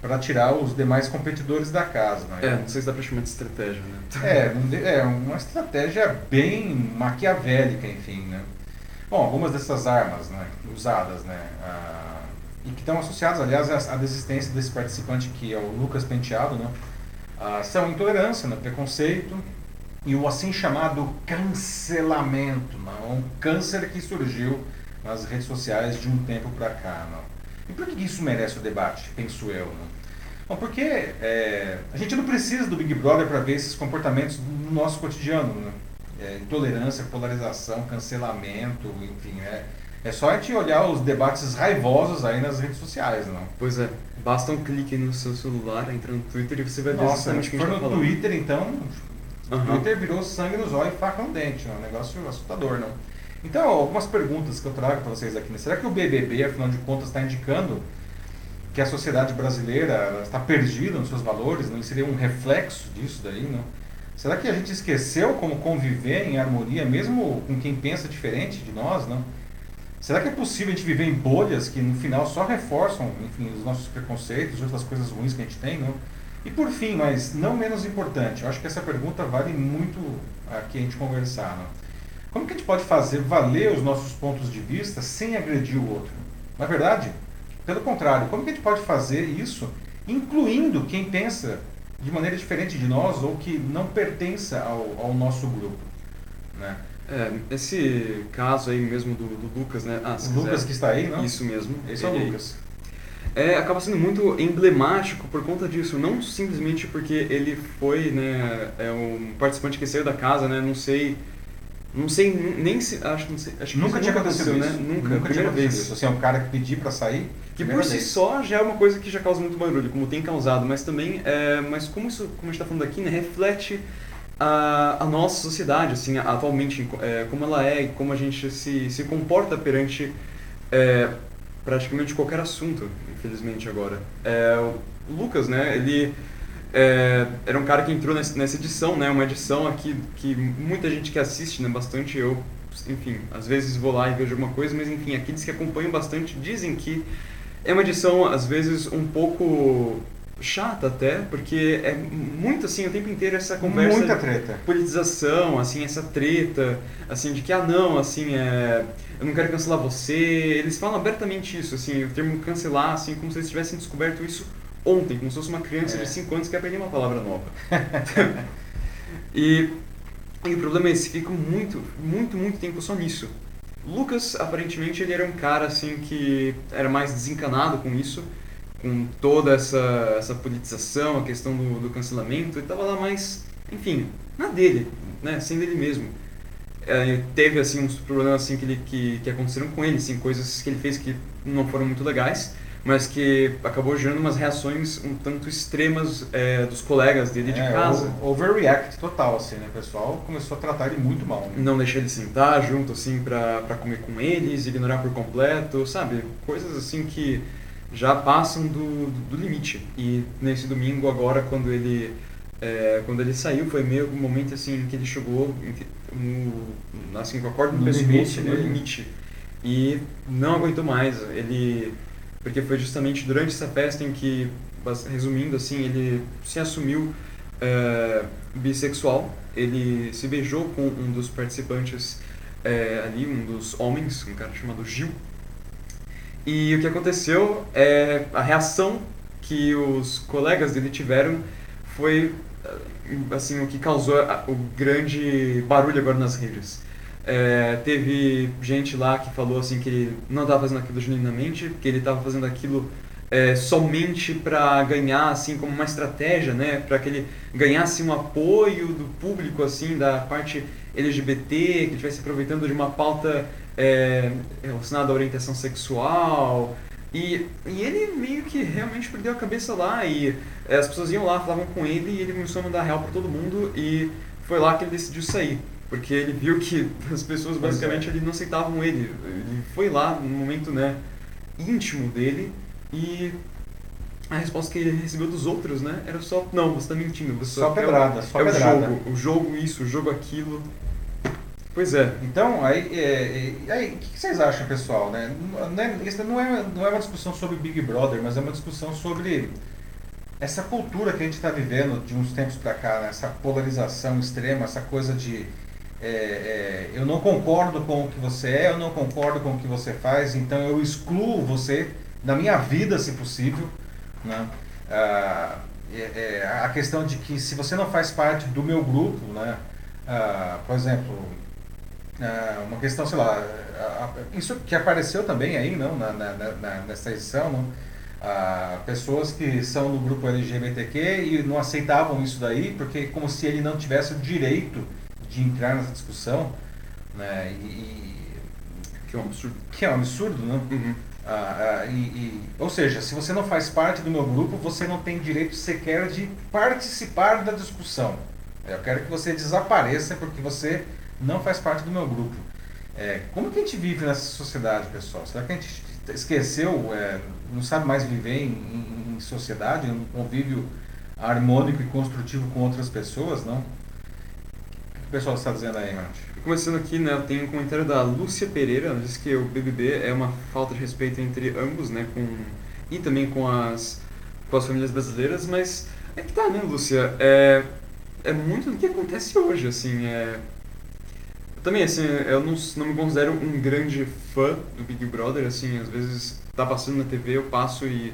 Para tirar os demais competidores da casa. Né? É, não sei se dá para chamar de estratégia, né? É, é uma estratégia bem maquiavélica, enfim, né? Bom, algumas dessas armas né, usadas, né? Ah, e que estão associadas, aliás, à desistência desse participante que é o Lucas Penteado, né? Ah, são intolerância, né, preconceito, e o assim chamado cancelamento, não? um câncer que surgiu nas redes sociais de um tempo para cá. Não? E por que isso merece o debate, penso eu? Não? Bom, porque é, a gente não precisa do Big Brother para ver esses comportamentos no nosso cotidiano. Né? É, intolerância, polarização, cancelamento, enfim. É, é só a gente olhar os debates raivosos aí nas redes sociais, não? Pois é. Basta um clique no seu celular, entra no Twitter e você vai ver Nossa, exatamente o que a gente tá no Twitter, então, Uhum. O Twitter virou sangue nos olhos e faca no dente, é um negócio assustador, não? Então, algumas perguntas que eu trago para vocês aqui. Né? Será que o BBB, afinal de contas, está indicando que a sociedade brasileira está perdida nos seus valores? Não? seria um reflexo disso daí, não? Será que a gente esqueceu como conviver em harmonia, mesmo com quem pensa diferente de nós, não? Será que é possível a gente viver em bolhas que no final só reforçam, enfim, os nossos preconceitos, outras coisas ruins que a gente tem, não? E por fim, mas não menos importante, eu acho que essa pergunta vale muito aqui a gente conversar, não? Como que a gente pode fazer valer os nossos pontos de vista sem agredir o outro? Na verdade, pelo contrário, como que a gente pode fazer isso incluindo quem pensa de maneira diferente de nós ou que não pertença ao, ao nosso grupo? Né? É, esse caso aí mesmo do, do Lucas, né? Ah, o Lucas que está aí, não? Isso mesmo. Esse é o Lucas. É, acaba sendo muito emblemático por conta disso, não simplesmente porque ele foi, né, é um participante que saiu da casa, né, não sei, não sei nem se, acho, não sei, acho que nunca tinha acontecido, né, isso. nunca, nunca primeira vez. Isso. Assim, é um cara que pedir para sair, que por si vez. só já é uma coisa que já causa muito barulho, como tem causado, mas também, é, mas como isso, como a gente está falando aqui, né, reflete a, a nossa sociedade, assim, atualmente, é, como ela é e como a gente se, se comporta perante é, praticamente qualquer assunto, infelizmente, agora. É, o Lucas, né, ele é, era um cara que entrou nessa, nessa edição, né, uma edição aqui que muita gente que assiste, né, bastante eu, enfim, às vezes vou lá e vejo alguma coisa, mas enfim, aqueles que acompanham bastante dizem que é uma edição, às vezes, um pouco chata até, porque é muito assim o tempo inteiro essa conversa muita treta. politização assim essa treta assim de que ah não assim é eu não quero cancelar você. Eles falam abertamente isso assim o termo cancelar assim como se eles tivessem descoberto isso ontem como se fosse uma criança é. de 5 anos que aprendeu uma palavra nova. E, e o problema é esse fica muito muito muito tempo só nisso. Lucas aparentemente ele era um cara assim que era mais desencanado com isso com toda essa, essa politização, a questão do, do cancelamento, ele estava lá mais, enfim, na dele, né, sendo ele mesmo. É, teve assim uns problemas assim que, ele, que, que aconteceram com ele, assim, coisas que ele fez que não foram muito legais, mas que acabou gerando umas reações um tanto extremas é, dos colegas dele de é, casa. Overreact total, assim, né? O pessoal começou a tratar ele muito mal. Né? Não deixar ele sentar junto, assim, pra, pra comer com eles, ignorar por completo, sabe? Coisas assim que já passam do, do, limite. E nesse domingo agora, quando ele é, quando ele saiu, foi meio um momento assim que ele chegou no, assim, com a corda no, no pescoço, limite, no né? limite. E não aguentou mais. Ele porque foi justamente durante essa festa em que, resumindo assim, ele se assumiu é, bissexual. Ele se beijou com um dos participantes é, ali, um dos homens, um cara chamado Gil. E o que aconteceu é a reação que os colegas dele tiveram foi assim o que causou o grande barulho agora nas redes. É, teve gente lá que falou assim que ele não estava fazendo aquilo genuinamente, que ele estava fazendo aquilo é, somente para ganhar assim como uma estratégia, né, para que ele ganhasse um apoio do público assim da parte LGBT, que estivesse aproveitando de uma pauta é, relacionada à orientação sexual. E, e ele meio que realmente perdeu a cabeça lá e é, as pessoas iam lá, falavam com ele e ele começou a mandar real para todo mundo e foi lá que ele decidiu sair. Porque ele viu que as pessoas basicamente ali não aceitavam ele. Ele foi lá no momento né, íntimo dele e a resposta que ele recebeu dos outros, né, era só, não, você está mentindo. Você só pedrada, só é pedrada. o jogo, o jogo isso, o jogo aquilo. Pois é. Então, aí, é, é, aí o que vocês acham, pessoal? Né? Não é, isso não é, não é uma discussão sobre Big Brother, mas é uma discussão sobre essa cultura que a gente está vivendo de uns tempos para cá, né? essa polarização extrema, essa coisa de é, é, eu não concordo com o que você é, eu não concordo com o que você faz, então eu excluo você da minha vida, se possível. Né? Ah, é, é, a questão de que se você não faz parte do meu grupo, né? Ah, por exemplo, ah, uma questão, sei lá, isso que apareceu também aí, não, na, na, na nessa edição, não? Ah, pessoas que são no grupo LGBTQ e não aceitavam isso daí, porque como se ele não tivesse o direito de entrar nessa discussão, né? E, que é um absurdo. Que é um absurdo, não? Uhum. Ah, ah, e, e, ou seja, se você não faz parte do meu grupo, você não tem direito sequer de participar da discussão. Eu quero que você desapareça porque você não faz parte do meu grupo. É, como que a gente vive nessa sociedade, pessoal? Será que a gente esqueceu, é, não sabe mais viver em, em, sociedade, um convívio harmônico e construtivo com outras pessoas, não? o pessoal está dizendo aí, Marte? Começando aqui, né, tenho um comentário da Lúcia Pereira, ela diz que o BBB é uma falta de respeito entre ambos, né, com, e também com as, com as famílias brasileiras, mas é que tá, né, Lúcia, é, é muito do que acontece hoje, assim, é... Também, assim, eu não, não me considero um grande fã do Big Brother, assim, às vezes tá passando na TV, eu passo e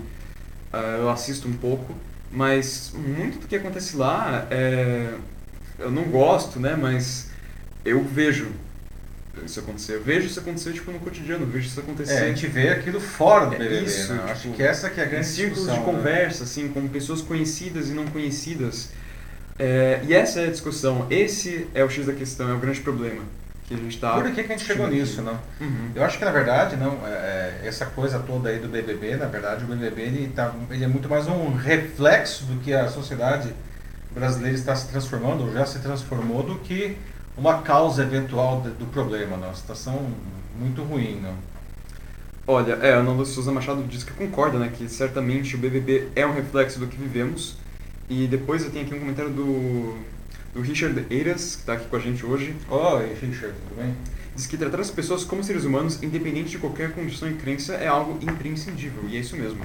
uh, eu assisto um pouco, mas muito do que acontece lá, é, eu não gosto, né, mas eu vejo isso acontecer. Eu vejo isso acontecer tipo, no cotidiano, eu vejo isso acontecer. É, a gente vê aquilo fora do BBB, é isso, né? tipo, Acho que essa que é a grande círculos de né? conversa, assim, com pessoas conhecidas e não conhecidas. É, e essa é a discussão. Esse é o X da questão, é o grande problema que a gente está. Por que, que a gente chegou nisso, não? Uhum. Eu acho que na verdade, não, é, é, essa coisa toda aí do BBB, na verdade, o BBB ele, tá, ele é muito mais um reflexo do que a sociedade brasileira está se transformando, ou já se transformou, do que uma causa eventual de- do problema, não. Uma situação muito ruim, não. Olha, é, a Ana Lúcia Souza Machado diz que concorda, né? Que certamente o BBB é um reflexo do que vivemos. E depois eu tenho aqui um comentário do, do Richard Eiras, que está aqui com a gente hoje. Oi, Richard, tudo bem? Diz que tratar as pessoas como seres humanos, independente de qualquer condição e crença, é algo imprescindível. E é isso mesmo.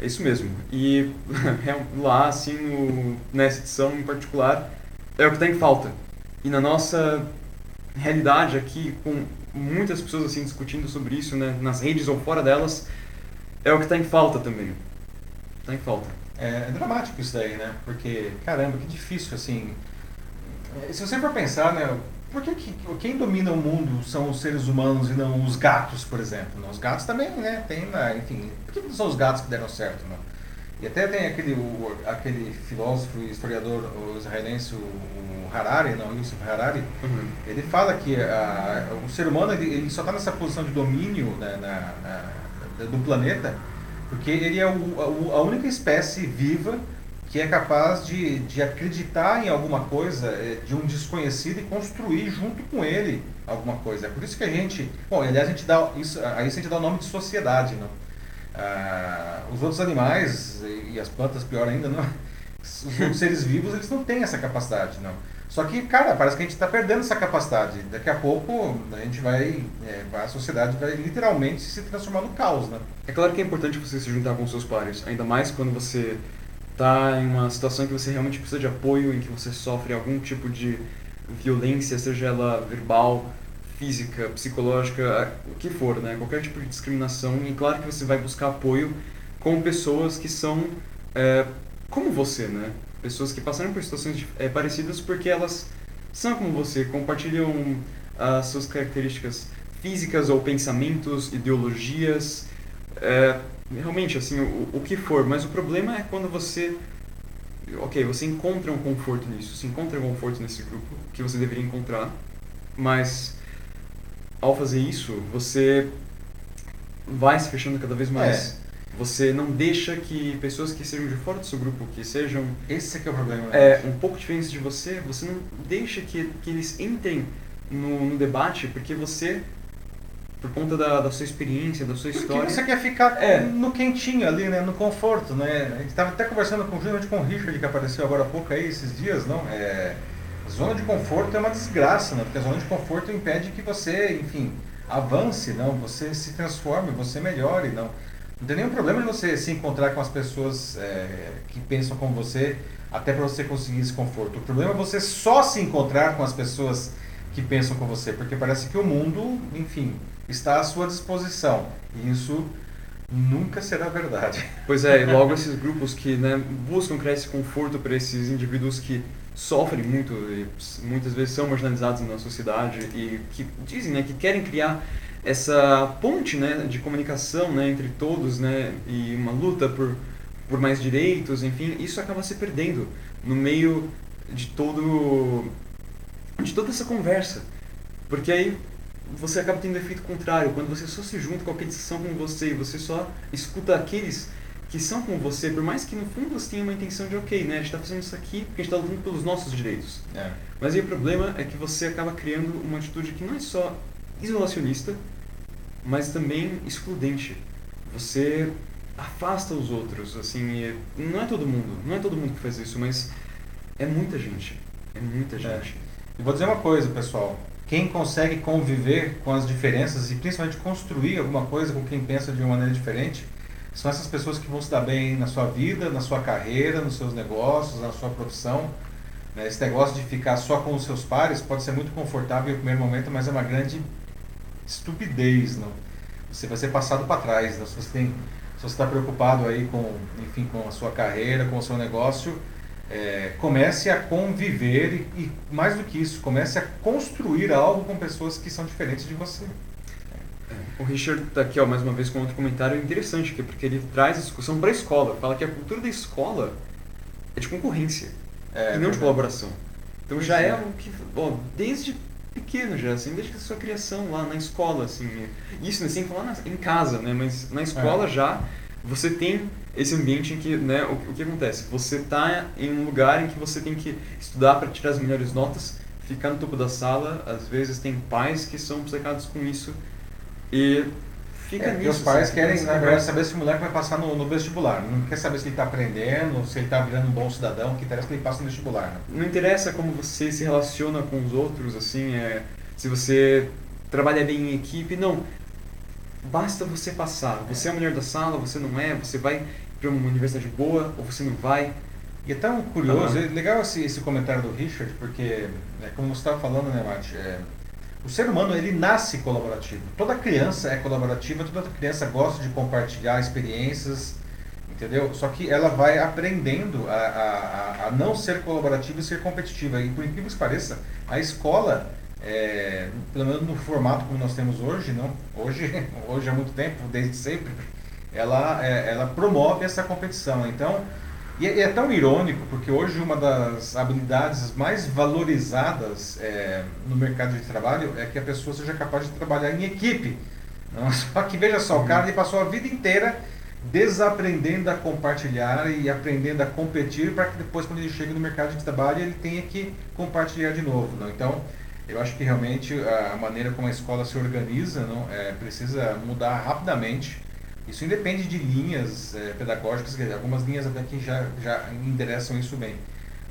É isso mesmo. E é lá, assim, nessa edição em particular, é o que está em falta. E na nossa realidade aqui, com muitas pessoas assim discutindo sobre isso, né, nas redes ou fora delas, é o que está em falta também. Está em falta. É, é dramático isso daí, né? Porque, caramba, que difícil, assim. É, Se você for pensar, né? Por que, que quem domina o mundo são os seres humanos e não os gatos, por exemplo? né? Os gatos também, né? Tem, enfim, por que não são os gatos que deram certo, né? E até tem aquele, o, aquele filósofo e historiador o israelense, o, o Harari, não, Yusuf Harari, ele fala que a, o ser humano ele, ele só está nessa posição de domínio né, na, na- do planeta porque ele é o, a, a única espécie viva que é capaz de, de acreditar em alguma coisa eh, de um desconhecido e construir junto com ele alguma coisa. É por isso que a gente, bom, aliás a gente dá isso, a isso a gente dá o nome de sociedade, não? Ah, os outros animais e as plantas pior ainda não. Os outros seres vivos eles não têm essa capacidade, não. Só que, cara, parece que a gente está perdendo essa capacidade. Daqui a pouco a gente vai, é, a sociedade vai literalmente se transformar no caos, né? É claro que é importante você se juntar com seus pares, ainda mais quando você está em uma situação em que você realmente precisa de apoio, em que você sofre algum tipo de violência, seja ela verbal, física, psicológica, o que for, né? Qualquer tipo de discriminação. E claro que você vai buscar apoio com pessoas que são é, como você, né? Pessoas que passaram por situações é, parecidas porque elas são como você, compartilham as suas características físicas ou pensamentos, ideologias, é, realmente assim o, o que for. Mas o problema é quando você, ok, você encontra um conforto nisso, você encontra um conforto nesse grupo que você deveria encontrar, mas ao fazer isso você vai se fechando cada vez mais. Você não deixa que pessoas que sejam de fora do seu grupo, que sejam Esse é que é o problema. né? é, um pouco diferentes de você, você não deixa que, que eles entrem no, no debate, porque você, por conta da, da sua experiência, da sua Porque história... você quer ficar É. no quentinho ali, né? No conforto, né? A gente estava até conversando com, justamente com o Richard, que apareceu agora há pouco aí, esses dias, não? É, zona de conforto é uma desgraça, né? Porque a zona de conforto impede que você, enfim, avance, não? Você se transforme, você melhore, não? Não tem nenhum problema de você se encontrar com as pessoas é, que pensam como você, até para você conseguir esse conforto. O problema é você só se encontrar com as pessoas que pensam com você, porque parece que o mundo, enfim, está à sua disposição. E isso nunca será verdade. Pois é, e logo esses grupos que né, buscam criar esse conforto para esses indivíduos que sofrem muito e muitas vezes são marginalizados na sociedade e que dizem né, que querem criar essa ponte né, de comunicação né, entre todos né, e uma luta por, por mais direitos, enfim, isso acaba se perdendo no meio de todo de toda essa conversa. Porque aí você acaba tendo efeito contrário, quando você só se junta com aqueles que são como você e você só escuta aqueles que são como você, por mais que no fundo você tenha uma intenção de, ok, né, a gente está fazendo isso aqui porque a gente está lutando pelos nossos direitos. É. Mas aí o problema é que você acaba criando uma atitude que não é só isolacionista, mas também excludente. Você afasta os outros, assim, e não é todo mundo, não é todo mundo que faz isso, mas é muita gente, é muita gente. E vou dizer uma coisa, pessoal. Quem consegue conviver com as diferenças e principalmente construir alguma coisa com quem pensa de uma maneira diferente, são essas pessoas que vão se dar bem na sua vida, na sua carreira, nos seus negócios, na sua profissão. Né? Esse negócio de ficar só com os seus pares pode ser muito confortável no primeiro momento, mas é uma grande estupidez. Não? Você vai ser passado para trás. Né? Se você tem, se você está preocupado aí com, enfim, com a sua carreira, com o seu negócio, é, comece a conviver e, e, mais do que isso, comece a construir algo com pessoas que são diferentes de você. O Richard está aqui ó, mais uma vez com outro comentário interessante, que é porque ele traz a discussão para a escola. Fala que a cultura da escola é de concorrência é, e não de colaboração. Então já é algo que, ó, desde pequeno já, assim, desde a sua criação lá na escola, assim. Isso, né, sem falar na, em casa, né, mas na escola é. já você tem esse ambiente em que, né, o, o que acontece? Você está em um lugar em que você tem que estudar para tirar as melhores notas, ficar no topo da sala, às vezes tem pais que são obcecados com isso e fica é, nisso. os pais assim, querem, na verdade, saber se o moleque vai passar no, no vestibular. Não quer saber se ele está aprendendo, se ele está virando um bom cidadão, que interessa que ele passe no vestibular. Né? Não interessa como você se relaciona com os outros, assim, é, se você trabalha bem em equipe, não. Basta você passar. Você é a mulher da sala, você não é, você vai para uma universidade boa ou você não vai. E é tão curioso, é legal esse, esse comentário do Richard, porque, é, como você estava falando, né, Mate, é, o ser humano ele nasce colaborativo. Toda criança é colaborativa, toda criança gosta de compartilhar experiências, entendeu? Só que ela vai aprendendo a, a, a não ser colaborativa e ser competitiva. E por incrível que pareça, a escola, é, pelo menos no formato como nós temos hoje, não? Hoje, hoje há muito tempo, desde sempre, ela, é, ela promove essa competição. Então, e é, é, tão irônico, porque hoje uma das habilidades mais valorizadas é, no mercado de trabalho é que a pessoa seja capaz de trabalhar em equipe. Não? Só que veja só, o cara ele passou a vida inteira desaprendendo a compartilhar e aprendendo a competir para que depois, quando ele chega no mercado de trabalho, ele tenha que compartilhar de novo. Não? Então, eu acho que realmente a maneira como a escola se organiza não, é, precisa mudar rapidamente isso independe de linhas é, pedagógicas, algumas linhas até que já, já endereçam isso bem.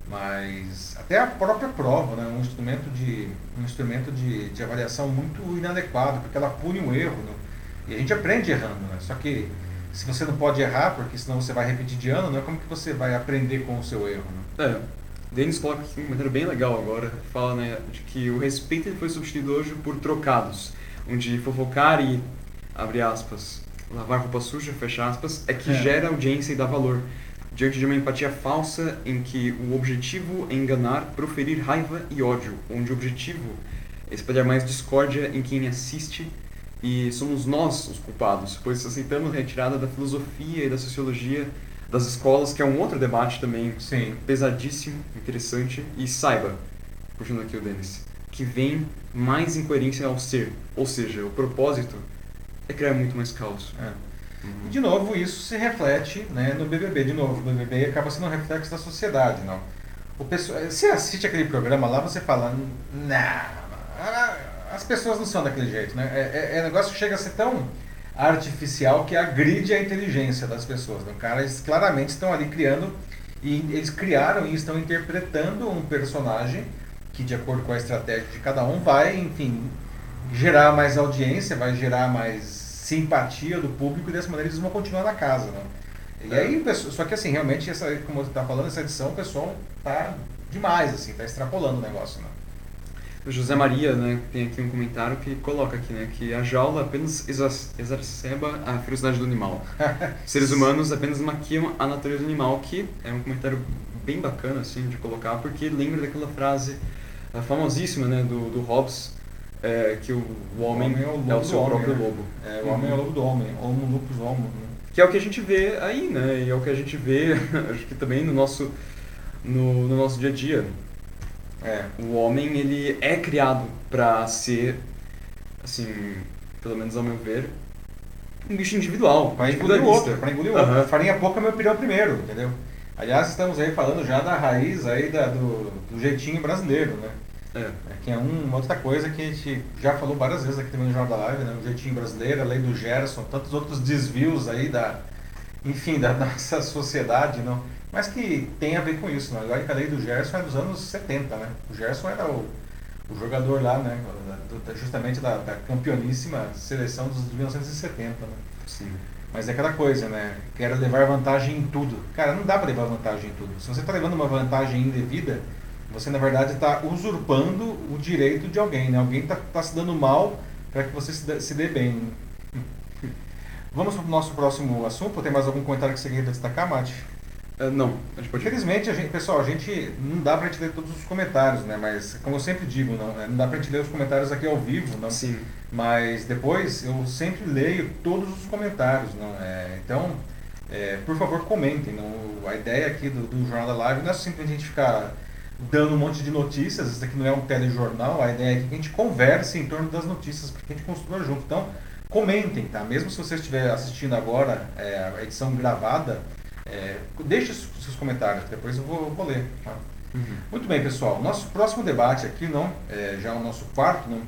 Mas até a própria prova, né, um instrumento de, um instrumento de, de avaliação muito inadequado, porque ela pune um erro. Né? E a gente aprende errando, né? Só que se você não pode errar, porque senão você vai repetir de ano, né, como que você vai aprender com o seu erro? Né? É. Denis coloca aqui um comentário bem legal agora, fala né, de que o respeito foi substituído hoje por trocados, onde fofocar e, abre aspas, lavar roupa suja, fecha aspas, é que é. gera audiência e dá valor. Diante de uma empatia falsa em que o objetivo é enganar, proferir raiva e ódio, onde o objetivo é espalhar mais discórdia em quem assiste e somos nós os culpados, pois aceitamos a retirada da filosofia e da sociologia das escolas, que é um outro debate também Sim. pesadíssimo, interessante, e saiba, puxando aqui o Denis, que vem mais incoerência ao ser, ou seja, o propósito é criar muito mais caos. É. Uhum. E de novo isso se reflete né, no BBB. De novo, o BBB acaba sendo um reflexo da sociedade. Não? O pessoal, você assiste aquele programa lá, você fala, não, as pessoas não são daquele jeito. Né? É, é, é negócio que chega a ser tão artificial que agride a inteligência das pessoas. Né? Cara, eles claramente estão ali criando, e eles criaram e estão interpretando um personagem que, de acordo com a estratégia de cada um, vai, enfim, gerar mais audiência, vai gerar mais simpatia do público e dessa maneira eles vão continuar na casa, né? E é. aí, só que assim, realmente, essa, como você está falando, essa edição, o pessoal tá demais, assim, tá extrapolando o negócio, né? O José Maria, né, tem aqui um comentário que coloca aqui, né, que a jaula apenas exacerba a ferocidade do animal. Seres humanos apenas maquiam a natureza do animal, que é um comentário bem bacana, assim, de colocar, porque lembra daquela frase famosíssima, né, do, do Hobbes, é, que o, o homem, o homem é, o, lobo é o seu próprio né? lobo. É, o uhum. homem é o lobo do homem, homo lupus homo. Né? Que é o que a gente vê aí, né? E é o que a gente vê, acho que também no nosso, no, no nosso dia a dia. É. O homem, ele é criado para ser, assim, pelo menos ao meu ver, um bicho individual. Para engolir o outro, para engolir o outro. Uhum. Farinha pouca, meu pirão primeiro, entendeu? Aliás, estamos aí falando já da raiz aí da, do, do jeitinho brasileiro, né? É. é. Que é um, uma outra coisa que a gente já falou várias vezes aqui também no Jornal da Live, né? O jeitinho brasileiro, a lei do Gerson, tantos outros desvios aí da, enfim, da nossa sociedade, não? Mas que tem a ver com isso, não? Agora que a lei do Gerson é dos anos 70, né? O Gerson era o, o jogador lá, né? Justamente da, da campeoníssima seleção dos 1970, né? Sim. Mas é aquela coisa, né? Quero levar vantagem em tudo. Cara, não dá para levar vantagem em tudo. Se você está levando uma vantagem indevida, você na verdade está usurpando o direito de alguém, né? Alguém está tá se dando mal para que você se dê, se dê bem. Vamos para o nosso próximo assunto. Tem mais algum comentário que você queria destacar, Mate? Uh, não, pode... Infelizmente, a gente, pessoal, a gente não dá pra gente ler todos os comentários, né? Mas, como eu sempre digo, não, né? não dá pra gente ler os comentários aqui ao vivo, não? Sim. Mas depois eu sempre leio todos os comentários, não é? Então, é, por favor, comentem. Não? A ideia aqui do, do Jornal da Live não é simplesmente a gente ficar dando um monte de notícias, isso aqui não é um telejornal, a ideia é que a gente converse em torno das notícias, para que a gente construa junto. Então, comentem, tá? Mesmo se você estiver assistindo agora é, a edição gravada, é, deixe seus comentários, depois eu vou, vou ler. Tá? Uhum. Muito bem, pessoal. Nosso próximo debate aqui, não, é, já o nosso quarto, não,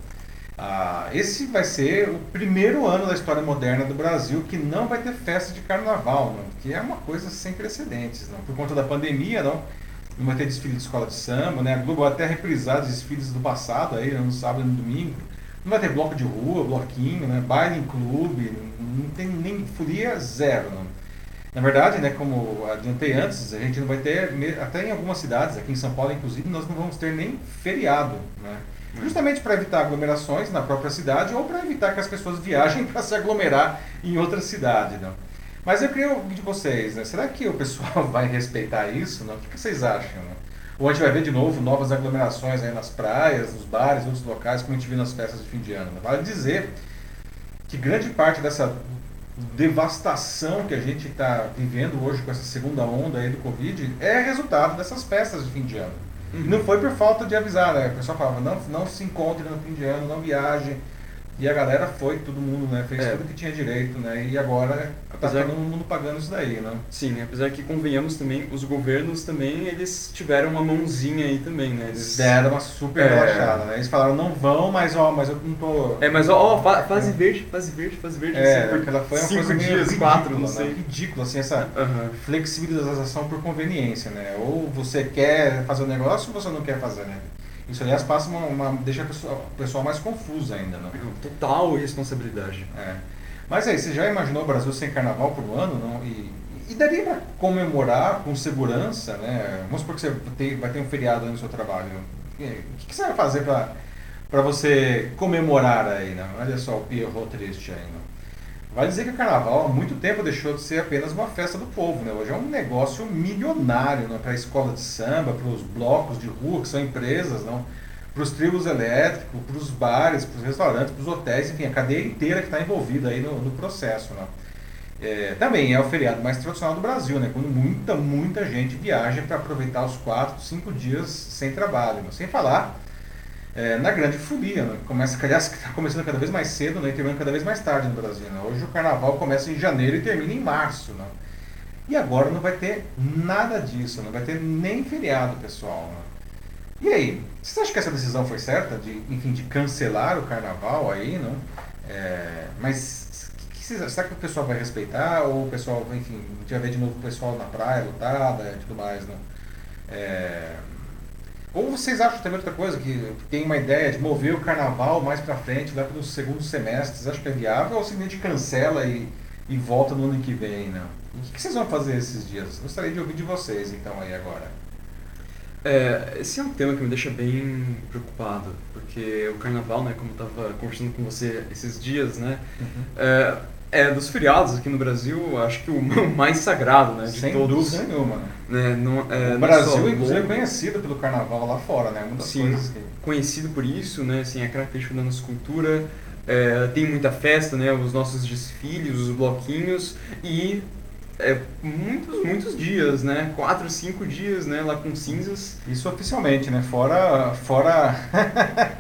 ah, esse vai ser o primeiro ano da história moderna do Brasil que não vai ter festa de carnaval, não, que é uma coisa sem precedentes, não, por conta da pandemia, não, não vai ter desfile de escola de samba, né, a Globo vai até reprisar os desfiles do passado aí, no sábado e no domingo, não vai ter bloco de rua, bloquinho, né, baile em clube, não tem nem folia zero, não. Na verdade, né, como adiantei antes, a gente não vai ter, até em algumas cidades, aqui em São Paulo inclusive, nós não vamos ter nem feriado, né? Justamente para evitar aglomerações na própria cidade ou para evitar que as pessoas viajem para se aglomerar em outra cidade, não? Mas eu queria ouvir de vocês, né? Será que o pessoal vai respeitar isso? Não? O que vocês acham? Não? Ou a gente vai ver de novo novas aglomerações aí nas praias, nos bares, outros locais, como a gente viu nas festas de fim de ano. Né? Vale dizer que grande parte dessa devastação que a gente está vivendo hoje com essa segunda onda aí do Covid é resultado dessas festas de fim de ano. Uhum. E não foi por falta de avisar, né? O pessoal falava, não, não se encontre no fim de ano, não viaje. E a galera foi, todo mundo, né? Fez é. tudo que tinha direito, né? E agora está todo mundo pagando isso daí, né? Sim, apesar que convenhamos também, os governos também, eles tiveram uma mãozinha aí também, né? Eles deram uma super é. relaxada, né? Eles falaram, não vão, mas ó, mas eu não tô. É, mas ó, ó fase é. verde, fase verde, fase verde. É, assim, porque ela foi uma cinco coisa dias, ridícula, quatro, não sei. Né? Ridículo, assim, essa uhum. flexibilização por conveniência, né? Ou você quer fazer o um negócio ou você não quer fazer, né? Isso, aliás, passa uma, uma deixa a pessoa, o pessoal mais confuso ainda, né? Total irresponsabilidade. É. Mas aí, você já imaginou o Brasil sem carnaval por um ano, não? E, e daria para comemorar com segurança, né? Vamos supor que você tem, vai ter um feriado no seu trabalho. O que, que você vai fazer para você comemorar aí, né? Olha só o Pierrot triste aí, né? Vale dizer que o carnaval há muito tempo deixou de ser apenas uma festa do povo, né? Hoje é um negócio milionário né? para a escola de samba, para os blocos de rua, que são empresas, não? para os tribos elétricos, para os bares, para os restaurantes, para os hotéis, enfim, a cadeia inteira que está envolvida aí no, no processo. Né? É, também é o feriado mais tradicional do Brasil, né? quando muita, muita gente viaja para aproveitar os quatro, cinco dias sem trabalho. Né? Sem falar é, na grande folia, né? começa, aliás, está começando cada vez mais cedo né? e terminando cada vez mais tarde no Brasil. Né? Hoje o carnaval começa em janeiro e termina em março. Né? E agora não vai ter nada disso, não vai ter nem feriado, pessoal. Né? E aí, você acha que essa decisão foi certa, de, enfim, de cancelar o carnaval aí, não? É, mas que, que será que o pessoal vai respeitar ou o pessoal, enfim, vai ver de novo o pessoal na praia, lutada e tudo mais, não? É, ou vocês acham também outra coisa, que tem uma ideia de mover o carnaval mais para frente, lá para o segundo semestre, vocês acham que é viável ou simplesmente cancela e, e volta no ano que vem, não? o que, que vocês vão fazer esses dias? Gostaria de ouvir de vocês, então, aí agora. É, esse é um tema que me deixa bem preocupado, porque o carnaval, né, como eu estava conversando com você esses dias, né, uhum. é, é, dos feriados aqui no Brasil, acho que o mais sagrado, né? De Sem todos, dúvida nenhuma. Né, não, é, o Brasil, inclusive, é conhecido pelo carnaval lá fora, né? Muitas Sim, coisas que... conhecido por isso, né? Assim, é característico da nossa cultura. É, tem muita festa, né? Os nossos desfiles, os bloquinhos e é, muitos, muitos dias, né? Quatro, cinco dias, né? Lá com cinzas. Isso oficialmente, né? Fora, fora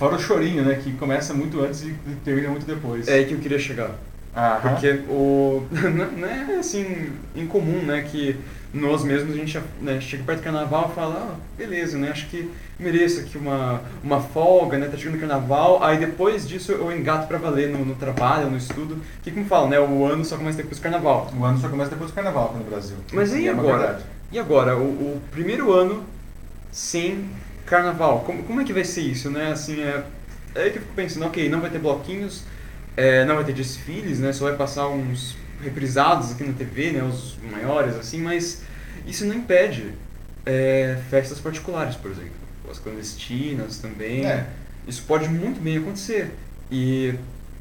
Fora o chorinho, né? Que começa muito antes e termina muito depois. É aí que eu queria chegar. Aham. Porque o, não é assim incomum, né, que nós mesmos a gente né, chega perto do carnaval e fala, ah, beleza, né, acho que mereço aqui uma, uma folga, né, tá chegando o carnaval, aí depois disso eu engato para valer no, no, trabalho, no estudo, que como fala, né, o ano só começa depois do carnaval. O ano só começa depois do carnaval aqui no Brasil. Mas e, é agora? E agora, o, o primeiro ano sem carnaval, como, como é que vai ser isso, né? Assim, é, é aí que eu fico pensando, ok, não vai ter bloquinhos, é, não vai ter desfiles, né? Só vai passar uns reprisados aqui na TV, né? Os maiores, assim, mas isso não impede é, festas particulares, por exemplo. As clandestinas também. É. Isso pode muito bem acontecer. E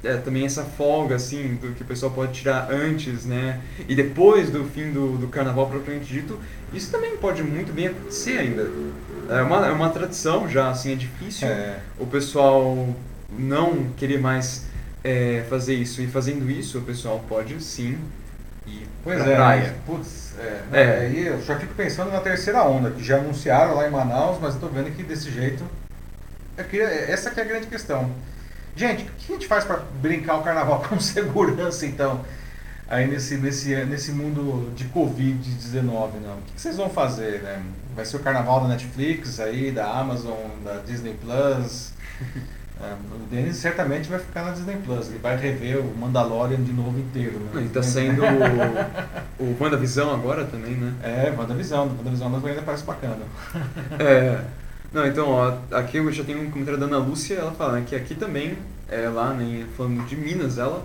é, também essa folga, assim, do que o pessoal pode tirar antes, né? E depois do fim do, do carnaval propriamente dito, isso também pode muito bem acontecer ainda. É uma, é uma tradição já, assim, é difícil É. o pessoal não querer mais é, fazer isso. E fazendo isso, o pessoal pode sim ir Pois pra é, praia. putz, é, É. é. Aí eu já fico pensando na terceira onda, que já anunciaram lá em Manaus, mas eu tô vendo que desse jeito. Eu queria, essa que é a grande questão. Gente, o que a gente faz para brincar o carnaval com segurança, então? Aí nesse, nesse, nesse mundo de Covid-19, não? O que que vocês vão fazer, né? Vai ser o carnaval da Netflix aí, da Amazon, da Disney Plus. É, o Denis certamente vai ficar na Disney Plus. Ele vai rever o Mandalorian de novo inteiro. Né? Ele tá saindo o, o WandaVisão agora também, né? É, WandaVisão. WandaVisão ainda parece bacana. É. Não, então, ó, aqui eu já tenho um comentário da Ana Lúcia, ela fala né, que aqui também, é, lá, né, falando de Minas, ela,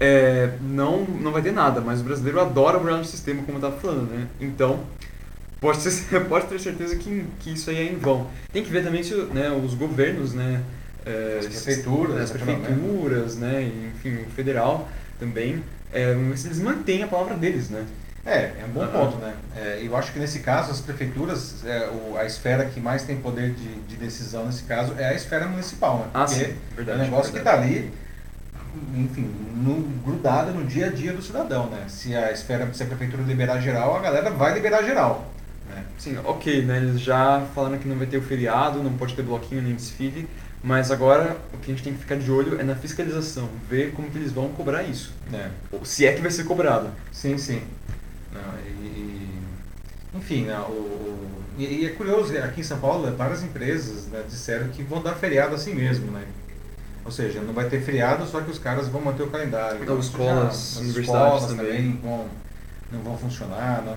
é, não, não vai ter nada, mas o brasileiro adora o no sistema, como eu tava falando, né? Então, pode ter, pode ter certeza que, que isso aí é em vão. Tem que ver também se né, os governos, né? As prefeituras, as naturalmente. prefeituras, né? e, Enfim, o federal também, é, ver se eles mantêm a palavra deles, né? É, é um bom ponto, né? É, eu acho que nesse caso as prefeituras, é, o- a esfera que mais tem poder de, de decisão nesse caso é a esfera municipal, né? Ah, Porque sim, verdade, é um negócio verdade. que está ali, enfim, no, grudado no dia a dia do cidadão, né? Se a esfera, se a prefeitura liberar geral, a galera vai liberar geral. Né? Sim, ok, né? Eles já falaram que não vai ter o feriado, não pode ter bloquinho nem desfile, mas agora o que a gente tem que ficar de olho é na fiscalização, ver como que eles vão cobrar isso. né? Ou se é que vai ser cobrado. Sim, sim. Não, e, e- enfim, né, o, o- e, e é curioso, aqui em São Paulo, várias empresas né, disseram que vão dar feriado assim mesmo, né? Ou seja, não vai ter feriado, só que os caras vão manter o calendário. Então, isso escolas, as universidades escolas também. vão, não vão funcionar, né?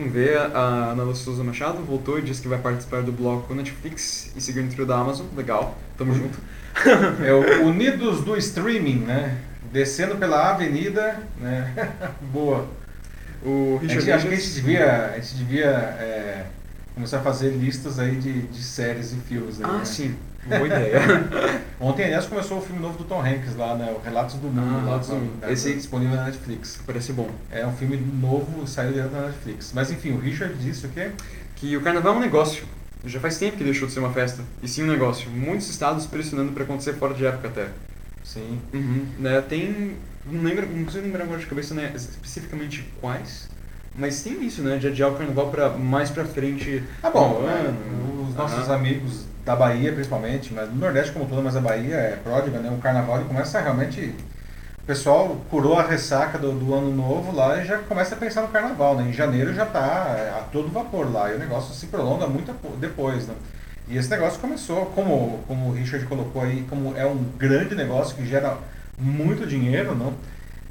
Vamos ver, a Ana Souza Machado voltou e disse que vai participar do bloco Netflix e seguir no trio da Amazon. Legal, tamo junto. É o Unidos do Streaming, né? Descendo pela avenida, né? Boa. O A Richard acho que a gente devia, a gente devia é, começar a fazer listas aí de, de séries e filmes. Aí, Ah, né? sim, boa ideia. Ontem, aliás, começou o filme novo do Tom Hanks lá, né? O Relatos do Mundo, Ah, Relatos do Mundo. tá Esse- disponível na Netflix. Parece bom. É um filme novo, saiu direto na Netflix. Mas enfim, o Richard disse o quê? Que o carnaval é um negócio. Já faz tempo que deixou de ser uma festa. E sim um negócio. Muitos estados pressionando pra acontecer fora de época até. Sim. Uhum. Né, tem. Não lembro, não consigo lembrar agora de cabeça né, especificamente quais. Mas tem isso, né? De adiar o carnaval pra, mais pra frente. Ah, bom, né, os nossos amigos da Bahia, principalmente, mas no Nordeste como todo, mas a Bahia é pródiga, né? O carnaval ele começa realmente. O pessoal curou a ressaca do, do ano novo lá e já começa a pensar no carnaval, né? Em janeiro já tá a todo vapor lá e o negócio se prolonga muito depois, né? E esse negócio começou, como, como o Richard colocou aí, como é um grande negócio que gera muito dinheiro, não?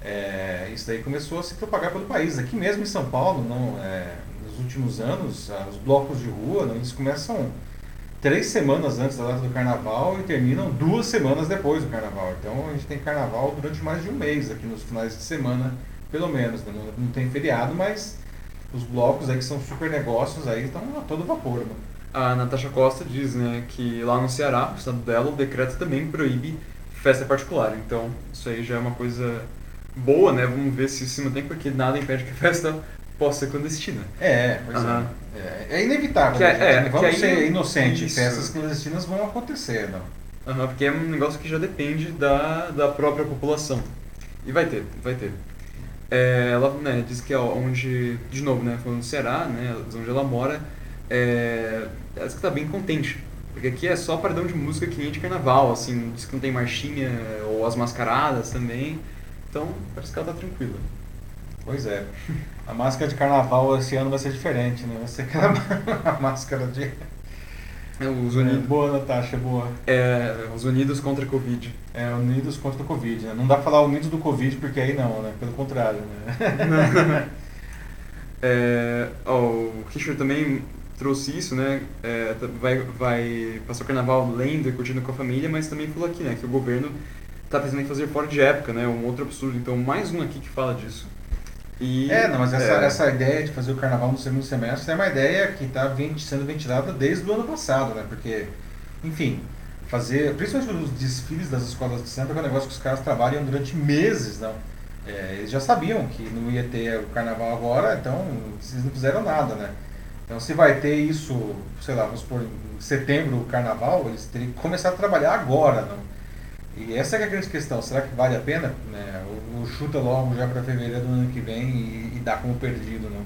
É, isso daí começou a se propagar pelo país. Aqui mesmo em São Paulo, não, é, nos últimos anos, ah, os blocos de rua, não, eles começam três semanas antes da data do carnaval e terminam duas semanas depois do carnaval. Então a gente tem carnaval durante mais de um mês aqui nos finais de semana, pelo menos. né? Não, não tem feriado, mas os blocos aí que são super negócios aí estão a todo vapor. Né? A Natasha Costa diz né, que lá no Ceará, o estado dela, o decreto também proíbe festa particular. Então isso aí já é uma coisa boa, né? Vamos ver se se mantém, porque nada impede que a festa possa ser clandestina. É, pois Aham. é. é. É inevitável. Que é- né, gente? é, Vamos aí- ser inocentes. isso. Festas clandestinas vão acontecer, não. Aham, porque é um negócio que já depende da, da própria população. E vai ter, vai ter. É, ela né, diz que é onde, de novo, né, falando do Ceará, né, onde ela mora, é, ela diz que tá bem contente. Porque aqui é só paredão de música que nem de carnaval, assim, diz que não tem marchinha ou as mascaradas também. Então, parece que ela tá tranquila. Pois é. A máscara de carnaval esse ano vai ser diferente, né? Vai ser aquela a máscara de. É, Os Unidos, Boa, Natasha, boa. é, os Unidos contra a Covid. É, Unidos contra o Covid, né? Não dá pra falar Unidos do Covid porque aí não, né? Pelo contrário, né? É, ó, o Richard também trouxe isso, né? É, vai, vai passar o carnaval lendo e curtindo com a família, mas também falou aqui, né? Que o governo está pensando em fazer fora de época, né? Um outro absurdo. Então, mais um aqui que fala disso. E, é, não, mas essa, é... essa ideia de fazer o carnaval no segundo semestre é uma ideia que está sendo ventilada desde o ano passado, né? Porque, enfim, fazer, principalmente os desfiles das escolas de samba, é um negócio que os caras trabalham durante meses, não? É, eles já sabiam que não ia ter o carnaval agora, então eles não fizeram nada, né? Então se vai ter isso, sei lá, vamos supor, em setembro o carnaval, eles teriam que começar a trabalhar agora, não? E essa é a grande questão, será que vale a pena? Né? Ou, chuta logo já para fevereiro do ano que vem e, e dá como perdido, não?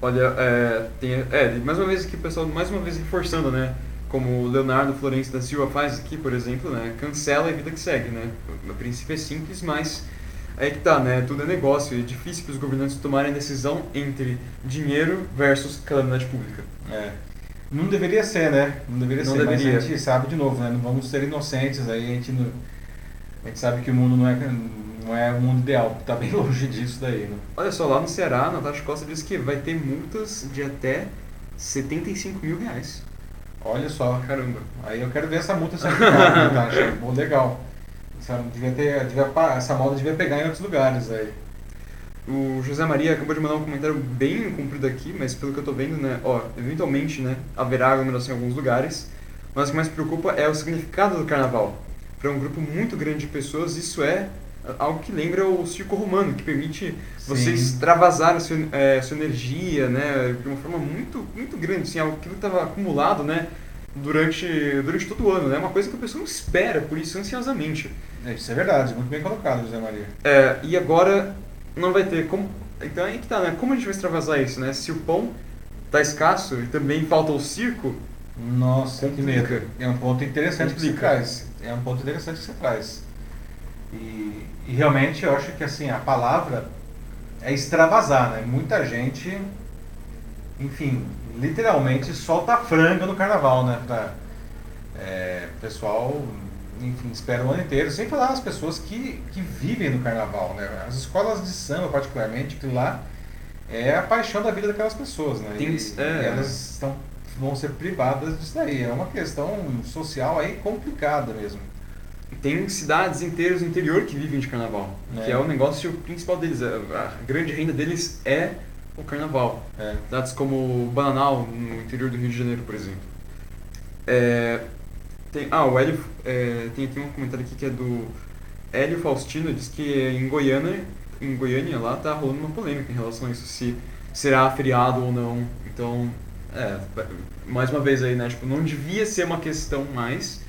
Olha, é, tem, é, mais uma vez aqui o pessoal, mais uma vez reforçando, né? Como o Leonardo Florencio da Silva faz aqui, por exemplo, né? Cancela a vida que segue, né? O princípio é simples, mas Aí que tá, né? Tudo é negócio. É difícil para os governantes tomarem decisão entre dinheiro versus calamidade pública. É. Não deveria ser, né? Não deveria não ser, deveria. mas a gente sabe de novo, né? Não vamos ser inocentes aí, a gente, não, a gente sabe que o mundo não é, não é o mundo ideal, está bem longe disso daí, né? Olha só, lá no Ceará, Natasha Costa disse que vai ter multas de até 75 mil reais. Olha só. Caramba. Aí eu quero ver essa multa ser aplicada, Natasha. Bom, legal. Devia ter, devia, essa moda devia pegar em outros lugares aí. O José Maria acabou de mandar um comentário bem comprido aqui, mas pelo que eu tô vendo, né, ó, eventualmente, né, haverá aglomeração em alguns lugares, mas o que mais preocupa é o significado do carnaval. Para um grupo muito grande de pessoas, isso é algo que lembra o circo romano, que permite Sim. você extravasar a sua, é, a sua, energia, né, de uma forma muito, muito grande, assim, algo que estava acumulado, né, durante, durante todo o ano, né, uma coisa que a pessoa não espera por isso ansiosamente. É, isso é verdade, muito bem colocado, José Maria. É, e agora não vai ter como. Então aí que tá, né? Como a gente vai extravasar isso, né? Se o pão tá escasso e também falta o circo. Nossa, que medo. É um ponto interessante complica. que você traz. É um ponto interessante que você traz. E, e realmente eu acho que assim, a palavra é extravasar, né? Muita gente, enfim, literalmente solta franga no carnaval, né? Pra, é, pessoal enfim, espera o ano inteiro, sem falar as pessoas que, que vivem no carnaval, né? As escolas de samba, particularmente, que lá é a paixão da vida daquelas pessoas, né? Tem, e, é. elas estão, vão ser privadas disso daí. É uma questão social aí complicada mesmo. Tem cidades inteiras no interior que vivem de carnaval, é. que é o negócio principal deles. A grande renda deles é o carnaval. É. Cidades como Bananal, no interior do Rio de Janeiro, por exemplo. É, tem, ah, o Hélio, é, tem aqui um comentário aqui que é do Hélio Faustino, diz que em Goiânia, em Goiânia lá tá rolando uma polêmica em relação a isso, se será feriado ou não. Então, é, mais uma vez aí, né, tipo, não devia ser uma questão mais,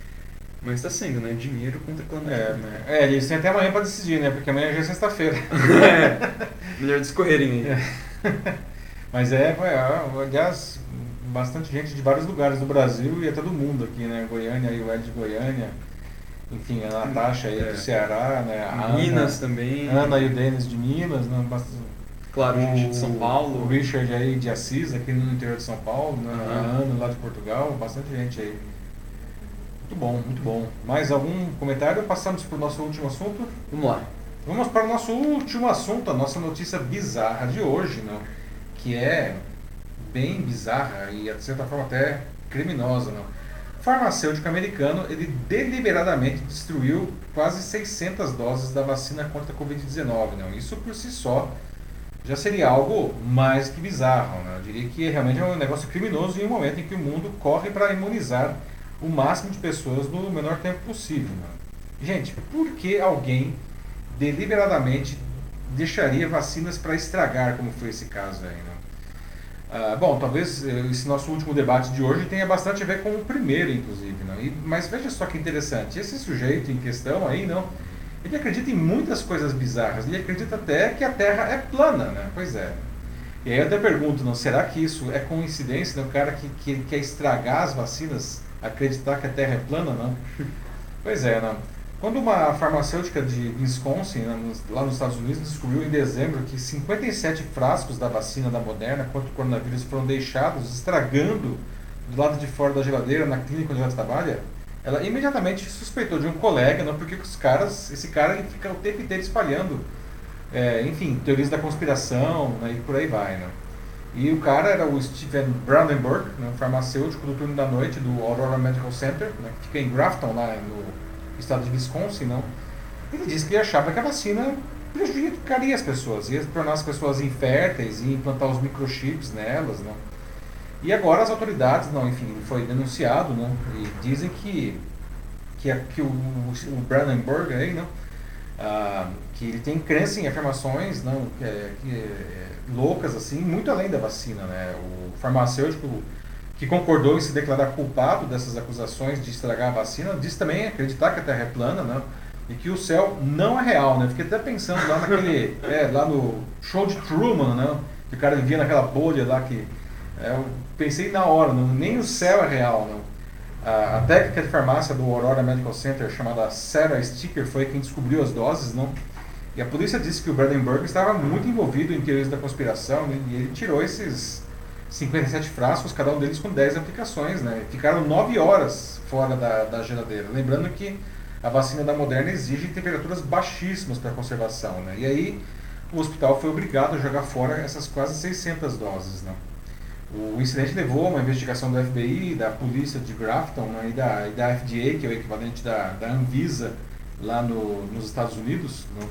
mas está sendo, né, dinheiro contra clamor. É, né? é, eles têm até amanhã para decidir, né, porque amanhã já é sexta-feira. é, melhor discorrerem aí. É. Mas é, é, aliás, bastante gente de vários lugares do Brasil e até do mundo aqui, né? Goiânia e o Ed de Goiânia. Enfim, a Natasha aí é. do Ceará, né? A Minas Ana, também. Ana e o Denis de Minas, né? Claro, o, gente de São Paulo. O Richard aí de Assis, aqui no interior de São Paulo, né? Uhum. a Ana lá de Portugal, bastante gente aí. Muito bom, muito bom. Mais algum comentário? Passamos para o nosso último assunto? Vamos lá. Vamos para o nosso último assunto, a nossa notícia bizarra de hoje, né? que é bem bizarra e de certa forma até criminosa, não. O farmacêutico americano ele deliberadamente destruiu quase 600 doses da vacina contra a Covid-19, não. Isso por si só já seria algo mais que bizarro, né? Eu diria que realmente é um negócio criminoso em um momento em que o mundo corre para imunizar o máximo de pessoas no menor tempo possível. Né? Gente, por que alguém deliberadamente deixaria vacinas para estragar, como foi esse caso aí? Né? Uh, bom, talvez eh, esse nosso último debate de hoje tenha bastante a ver com o primeiro, inclusive. Não? E, mas veja só que interessante, esse sujeito em questão aí, não, ele acredita em muitas coisas bizarras. Ele acredita até que a Terra é plana, né? Pois é. E aí eu até pergunto, não, será que isso é coincidência, né? o cara que, que quer estragar as vacinas acreditar que a Terra é plana, não? pois é, não. Quando uma farmacêutica de Wisconsin, né, lá nos Estados Unidos, descobriu em dezembro que 57 frascos da vacina da Moderna contra o coronavírus foram deixados estragando do lado de fora da geladeira na clínica onde ela trabalha, ela imediatamente suspeitou de um colega, não porque os caras, esse cara ele fica o tempo inteiro espalhando, é, enfim, teorias da conspiração né, e por aí vai, né? E o cara era o Steven Brandenburg, né, farmacêutico do turno da noite do Aurora Medical Center, né, que fica em Grafton, lá no estado de Wisconsin. Não. Ele disse que achava que a vacina prejudicaria as pessoas, ia tornar as pessoas inférteis e implantar os microchips nelas. Não. E agora as autoridades, não, enfim, foi denunciado, não, e dizem que, que, que o, o Brandenburg aí, não, ah, que ele tem crença em afirmações não, que, é, que é, loucas, assim, muito além da vacina. Né? O farmacêutico que concordou em se declarar culpado dessas acusações de estragar a vacina, disse também acreditar que a Terra é plana, né? E que o céu não é real, né? Fiquei até pensando lá naquele, é, lá no show de Truman, né? Que o cara vivia naquela bolha lá que, é, eu pensei na hora, não, nem o céu é real, não. A, a técnica de farmácia do Aurora Medical Center, chamada Sarah Sticker, foi quem descobriu as doses, não? E a polícia disse que o Brandenburg estava muito envolvido em teorias da conspiração né? e ele tirou esses 57 frascos, cada um deles com 10 aplicações, né? Ficaram 9 horas fora da, da geladeira. Lembrando que a vacina da Moderna exige temperaturas baixíssimas para conservação, né? E aí o hospital foi obrigado a jogar fora essas quase 600 doses, né? O incidente levou a uma investigação do FBI, da polícia de Grafton né, e, da, e da FDA, que é o equivalente da, da Anvisa lá no, nos Estados Unidos. Né?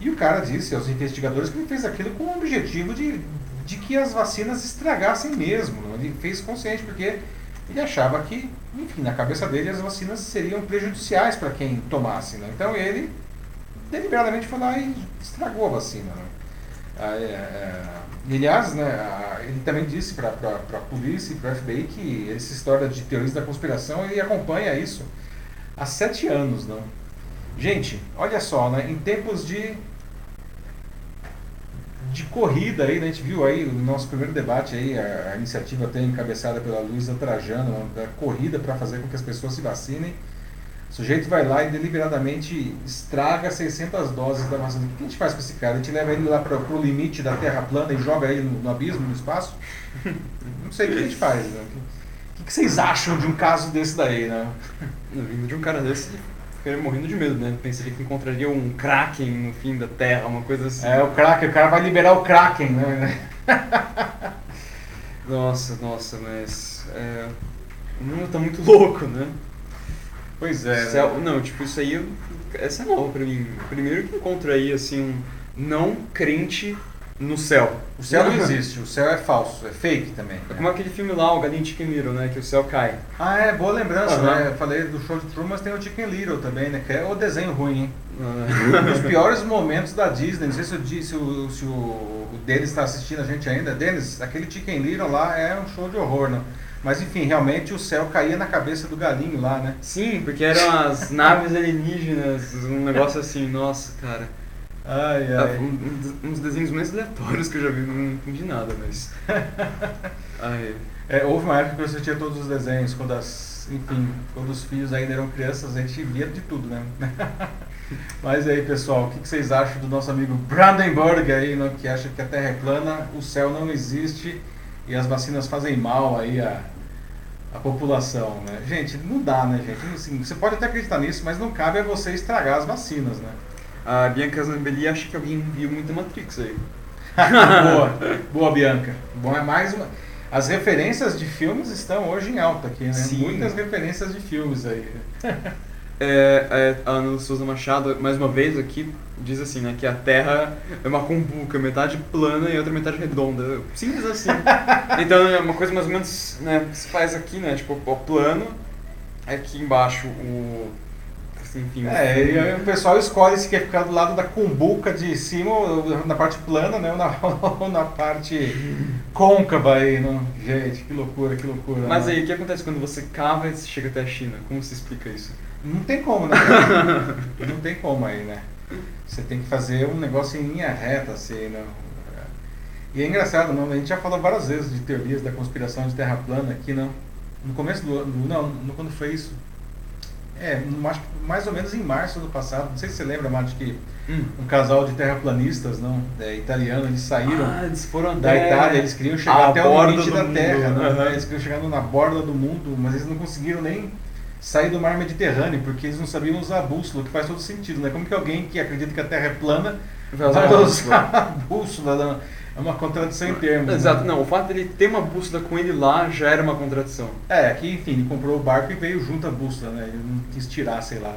E o cara disse aos investigadores que ele fez aquilo com o objetivo de, de que as vacinas estragassem mesmo. Né? Ele fez consciente, porque ele achava que, enfim, na cabeça dele as vacinas seriam prejudiciais para quem tomasse. Né? Então ele deliberadamente foi lá e estragou a vacina. Né? Ah, é, é, aliás, né, ele também disse para a polícia e para a FBI que essa história de teorias da conspiração ele acompanha isso há sete anos. Não? Gente, olha só, né, em tempos de, de corrida, aí, né, a gente viu aí no nosso primeiro debate aí, a, a iniciativa até encabeçada pela Luísa Trajano, da corrida para fazer com que as pessoas se vacinem. O sujeito vai lá e deliberadamente estraga 600 doses da vacina. O que a gente faz com esse cara? A gente leva ele lá para o limite da Terra plana e joga ele no, no abismo, no espaço? Não sei o que a gente faz. Né? O que, vocês acham de um caso desse daí, né? Vindo de um cara desse, ficaria morrendo de medo, né? Pensaria que encontraria um Kraken no fim da Terra, uma coisa assim. É, o Kraken, o cara vai liberar o Kraken, né? nossa, nossa, mas. É, o mundo tá muito louco, né? Pois é. Céu, né? Não, tipo, isso aí, essa é nova pra mim. Primeiro que encontro aí, assim, um não crente no céu. O céu não existe, o céu é falso, é fake também. É como aquele filme lá, o Galinho Chicken Little, né? Que o céu cai. Ah, é, boa lembrança, uhum. né? Eu falei do show de Truman, mas tem o Chicken Little também, né? Que é o desenho ruim, hein? Uhum. Os piores momentos da Disney, não sei se o, se o, se o, o Denis está assistindo a gente ainda. Denis, aquele Chicken Little lá é um show de horror, né? Mas enfim, realmente o céu caía na cabeça do galinho lá, né? Sim, porque eram as naves alienígenas, um negócio assim, nossa, cara. Ai, ai. Um, um, dos desenhos mais aleatórios que eu já vi, não entendi nada, mas. ai. É, houve uma época que eu assistia todos os desenhos, quando as. Enfim, quando os filhos ainda eram crianças, a gente via de tudo, né? Mas aí, pessoal, o que vocês acham do nosso amigo Brandenburg aí, né, que acha que a Terra é plana, o céu não existe e as vacinas fazem mal aí a, a população, né? Gente, não dá, né, gente? Assim, você pode até acreditar nisso, mas não cabe a você estragar as vacinas, né? A Bianca Zambelli acha que alguém viu muito Matrix aí. boa, boa Bianca. Bom, é mais uma. As referências de filmes estão hoje em alta aqui, né? Sim. Muitas referências de filmes aí. É, é, a Ana Souza Machado, mais uma vez aqui, diz assim, né, que a Terra é uma cumbuca, metade plana e outra metade redonda. Simples assim. então é uma coisa mais ou menos, né, se faz aqui, né, tipo, o plano, aqui embaixo o... Enfim, é, e o pessoal escolhe se quer ficar do lado da cumbuca de cima, na parte plana, né, ou na, ou na parte côncava aí, não? Gente, que loucura, que loucura. Mas né? aí, o que acontece quando você cava e chega até a China? Como se explica isso? Não tem como, né? não tem como aí, né? Você tem que fazer um negócio em linha reta, assim, né? E é engraçado, não? A gente já falou várias vezes de teorias da conspiração de terra plana aqui, não? No começo do ano, não, no, quando foi isso? É, mais ou menos em março do passado, não sei se você lembra, Mate, que hum. um casal de terraplanistas, não, é, italiano, eles saíram ah, eles foram da Itália, eles queriam chegar até o limite da Terra, né? uhum. eles queriam chegar na borda do mundo, mas eles não conseguiram nem sair do mar Mediterrâneo, porque eles não sabiam usar a bússola, que faz todo sentido, né? Como que alguém que acredita que a Terra é plana vai usar a bússola? É uma contradição em termos. né? Exato, não, o fato dele ter uma bússola com ele lá já era uma contradição. É, aqui, enfim, ele comprou o barco e veio junto à bússola, né? Ele não quis tirar, sei lá.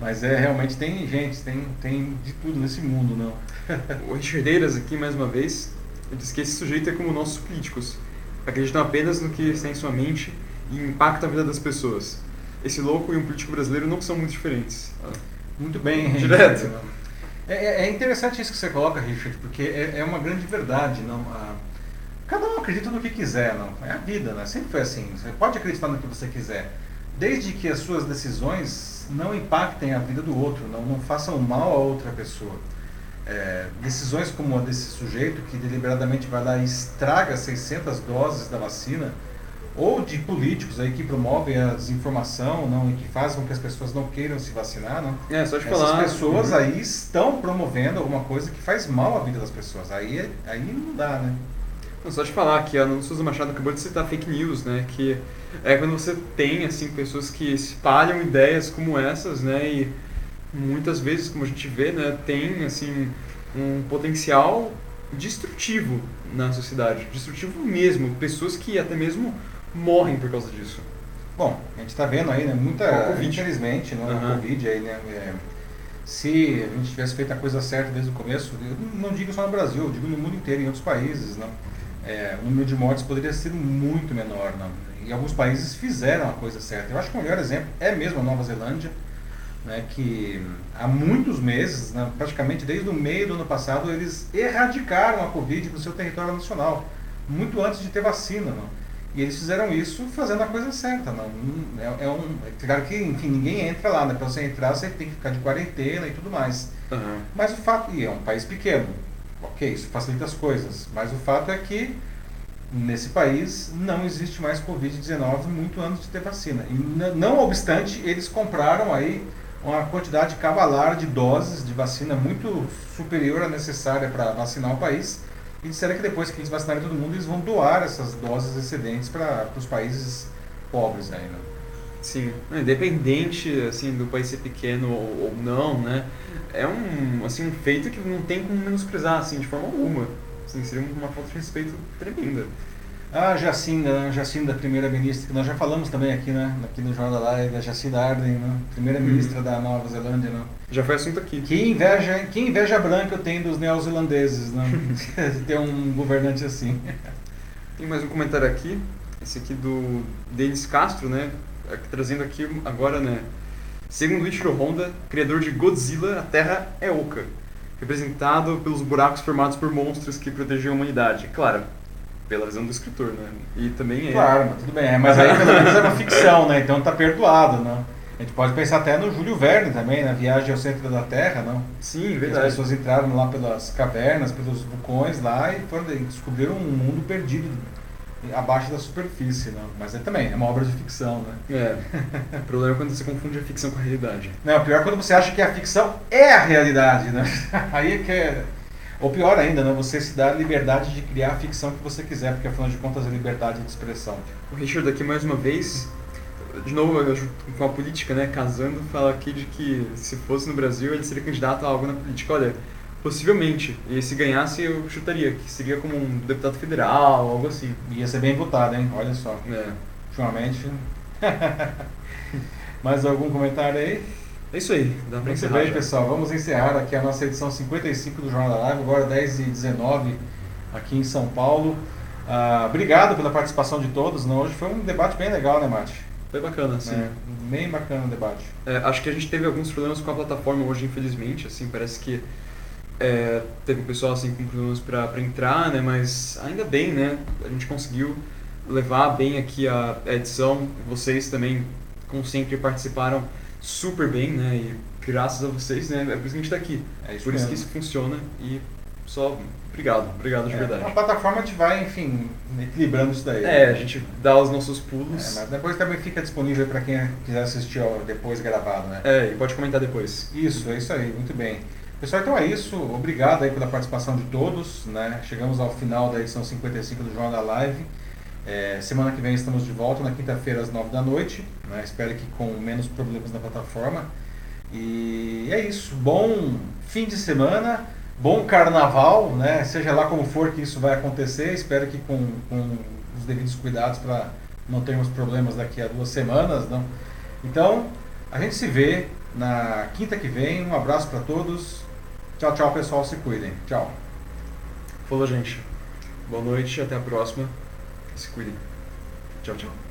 Mas é, realmente tem gente, tem, tem de tudo nesse mundo, não. O Richard Eiras aqui, mais uma vez, ele diz que esse sujeito é como nossos políticos. Acreditam apenas no que está em sua mente e impacta a vida das pessoas. Esse louco e um político brasileiro não são muito diferentes. Muito bem. Direto. É, é- é interessante isso que você coloca, Richard, porque é, é uma grande verdade, não? A- cada um acredita no que quiser, não? É a vida, né? Sempre foi assim. Você pode acreditar no que você quiser, desde que as suas decisões não impactem a vida do outro, não, não façam mal a outra pessoa. É, decisões como a desse sujeito que deliberadamente vai lá e estraga 600 doses da vacina, ou de políticos aí que promovem a desinformação, não, e que fazem com que as pessoas não queiram se vacinar, não? É, só de Essas falar. pessoas Uhum. aí estão promovendo alguma coisa que faz mal à vida das pessoas. Aí, aí não dá, né? Não, só de falar que a Ana Souza Machado acabou de citar fake news, né? Que é quando você tem, assim, pessoas que espalham ideias como essas, né? E muitas vezes, como a gente vê, né? Tem, assim, um potencial destrutivo na sociedade. Destrutivo mesmo. Pessoas que até mesmo morrem por causa disso. Bom, a gente está vendo aí, né? Muita, Covid. infelizmente, né? A Covid aí, né? é, se a gente tivesse feito a coisa certa desde o começo, eu não digo só no Brasil, eu digo no mundo inteiro, em outros países, não? É, o número de mortes poderia ser muito menor, não? E alguns países fizeram a coisa certa. Eu acho que o melhor exemplo é mesmo a Nova Zelândia, né, que há muitos meses, né, praticamente desde o meio do ano passado, eles erradicaram a Covid do seu território nacional, muito antes de ter vacina. Não? E eles fizeram isso fazendo a coisa certa. Não? É, é um, é claro que enfim, ninguém entra lá, né? para você entrar você tem que ficar de quarentena e tudo mais. Aham. Mas o fato, e é um país pequeno, ok, isso facilita as coisas, mas o fato é que nesse país não existe mais Covid-19 muito antes de ter vacina. E não obstante, eles compraram aí uma quantidade cavalar de doses de vacina muito superior à necessária para vacinar o país. E disseram que depois que eles vacinarem todo mundo, eles vão doar essas doses excedentes para os países pobres né? Sim, Não, independente assim do país ser pequeno ou, ou não, né? É um assim um feito que não tem como menosprezar assim de forma alguma. Assim, seria uma falta de respeito tremenda. A Jacinda, né? Jacinda, primeira-ministra, que nós já falamos também aqui, né? Aqui no Jornal da Live, a Jacinda Ardern, né? primeira-ministra da Nova Zelândia, né? Já foi assunto aqui. Que inveja, que inveja branca eu tenho dos neozelandeses, né? Ter um governante assim. Tem mais um comentário aqui, esse aqui do Denis Castro, né? Trazendo aqui agora, né? Segundo Ichiro Honda, criador de Godzilla, a Terra é oca, representado pelos buracos formados por monstros que protegem a humanidade. Claro, pela visão do escritor, né? E também é. Claro, mas tudo bem. é, Mas aí pelo menos é uma ficção, né? Então tá perdoado, né? A gente pode pensar até no Júlio Verne também, na Viagem ao Centro da Terra, não? Sim, Que As verdade. pessoas entraram lá pelas cavernas, pelos vulcões lá e foram, descobriram um mundo perdido abaixo da superfície, não? Mas é também, é uma obra de ficção, né? É. O problema é quando você confunde a ficção com a realidade. Não, pior é quando você acha que a ficção é a realidade, né? Aí é que é... Ou pior ainda, né? Você se dá a liberdade de criar a ficção que você quiser, porque afinal de contas é liberdade de expressão. O Richard aqui mais uma vez, de novo com a política, né, casando, fala aqui de que se fosse no Brasil ele seria candidato a algo na política. Olha, possivelmente, e se ganhasse eu chutaria, que seria como um deputado federal, algo assim. Ia ser bem votado, hein? Olha só. É. Ultimamente. Mais algum comentário aí? É isso aí, dá pra Muito encerrar. bem, já. pessoal. Vamos encerrar aqui a nossa edição 55 do Jornal da Live, agora 10 e 19 aqui em São Paulo. Ah, obrigado pela participação de todos. Né? Hoje foi um debate bem legal, né, Mate? Foi bacana, assim. É, bem bacana o debate. É, acho que a gente teve alguns problemas com a plataforma hoje, infelizmente, assim, parece que é, teve um pessoal assim com problemas para entrar, né, mas ainda bem, né, a gente conseguiu levar bem aqui a edição, vocês também, como sempre, participaram super bem, né, e graças a vocês, né, é por isso que a gente está aqui, É isso por isso mesmo. que isso funciona e só obrigado, obrigado de É, verdade. a plataforma a gente vai, enfim, equilibrando isso daí. É, a gente dá os nossos É, pulos, mas depois também fica disponível para quem quiser assistir ó, depois gravado, né? é, e pode comentar depois. Isso, é isso aí, muito bem. Pessoal, então é isso. Obrigado aí pela participação de todos. Né? Chegamos ao final da edição 55 do Jornal da Live. É, semana que vem estamos de volta, na quinta-feira às 9 da noite. Né? Espero que com menos problemas na plataforma. E é isso. Bom fim de semana. Bom carnaval, né? Seja lá como for que isso vai acontecer, espero que com, com os devidos cuidados para não termos problemas daqui a duas semanas, não? Então, a gente se vê na quinta que vem. Um abraço para todos. Tchau, tchau, pessoal. Se cuidem. Tchau. Falou, gente. Boa noite, até a próxima. Se cuidem. Tchau, tchau.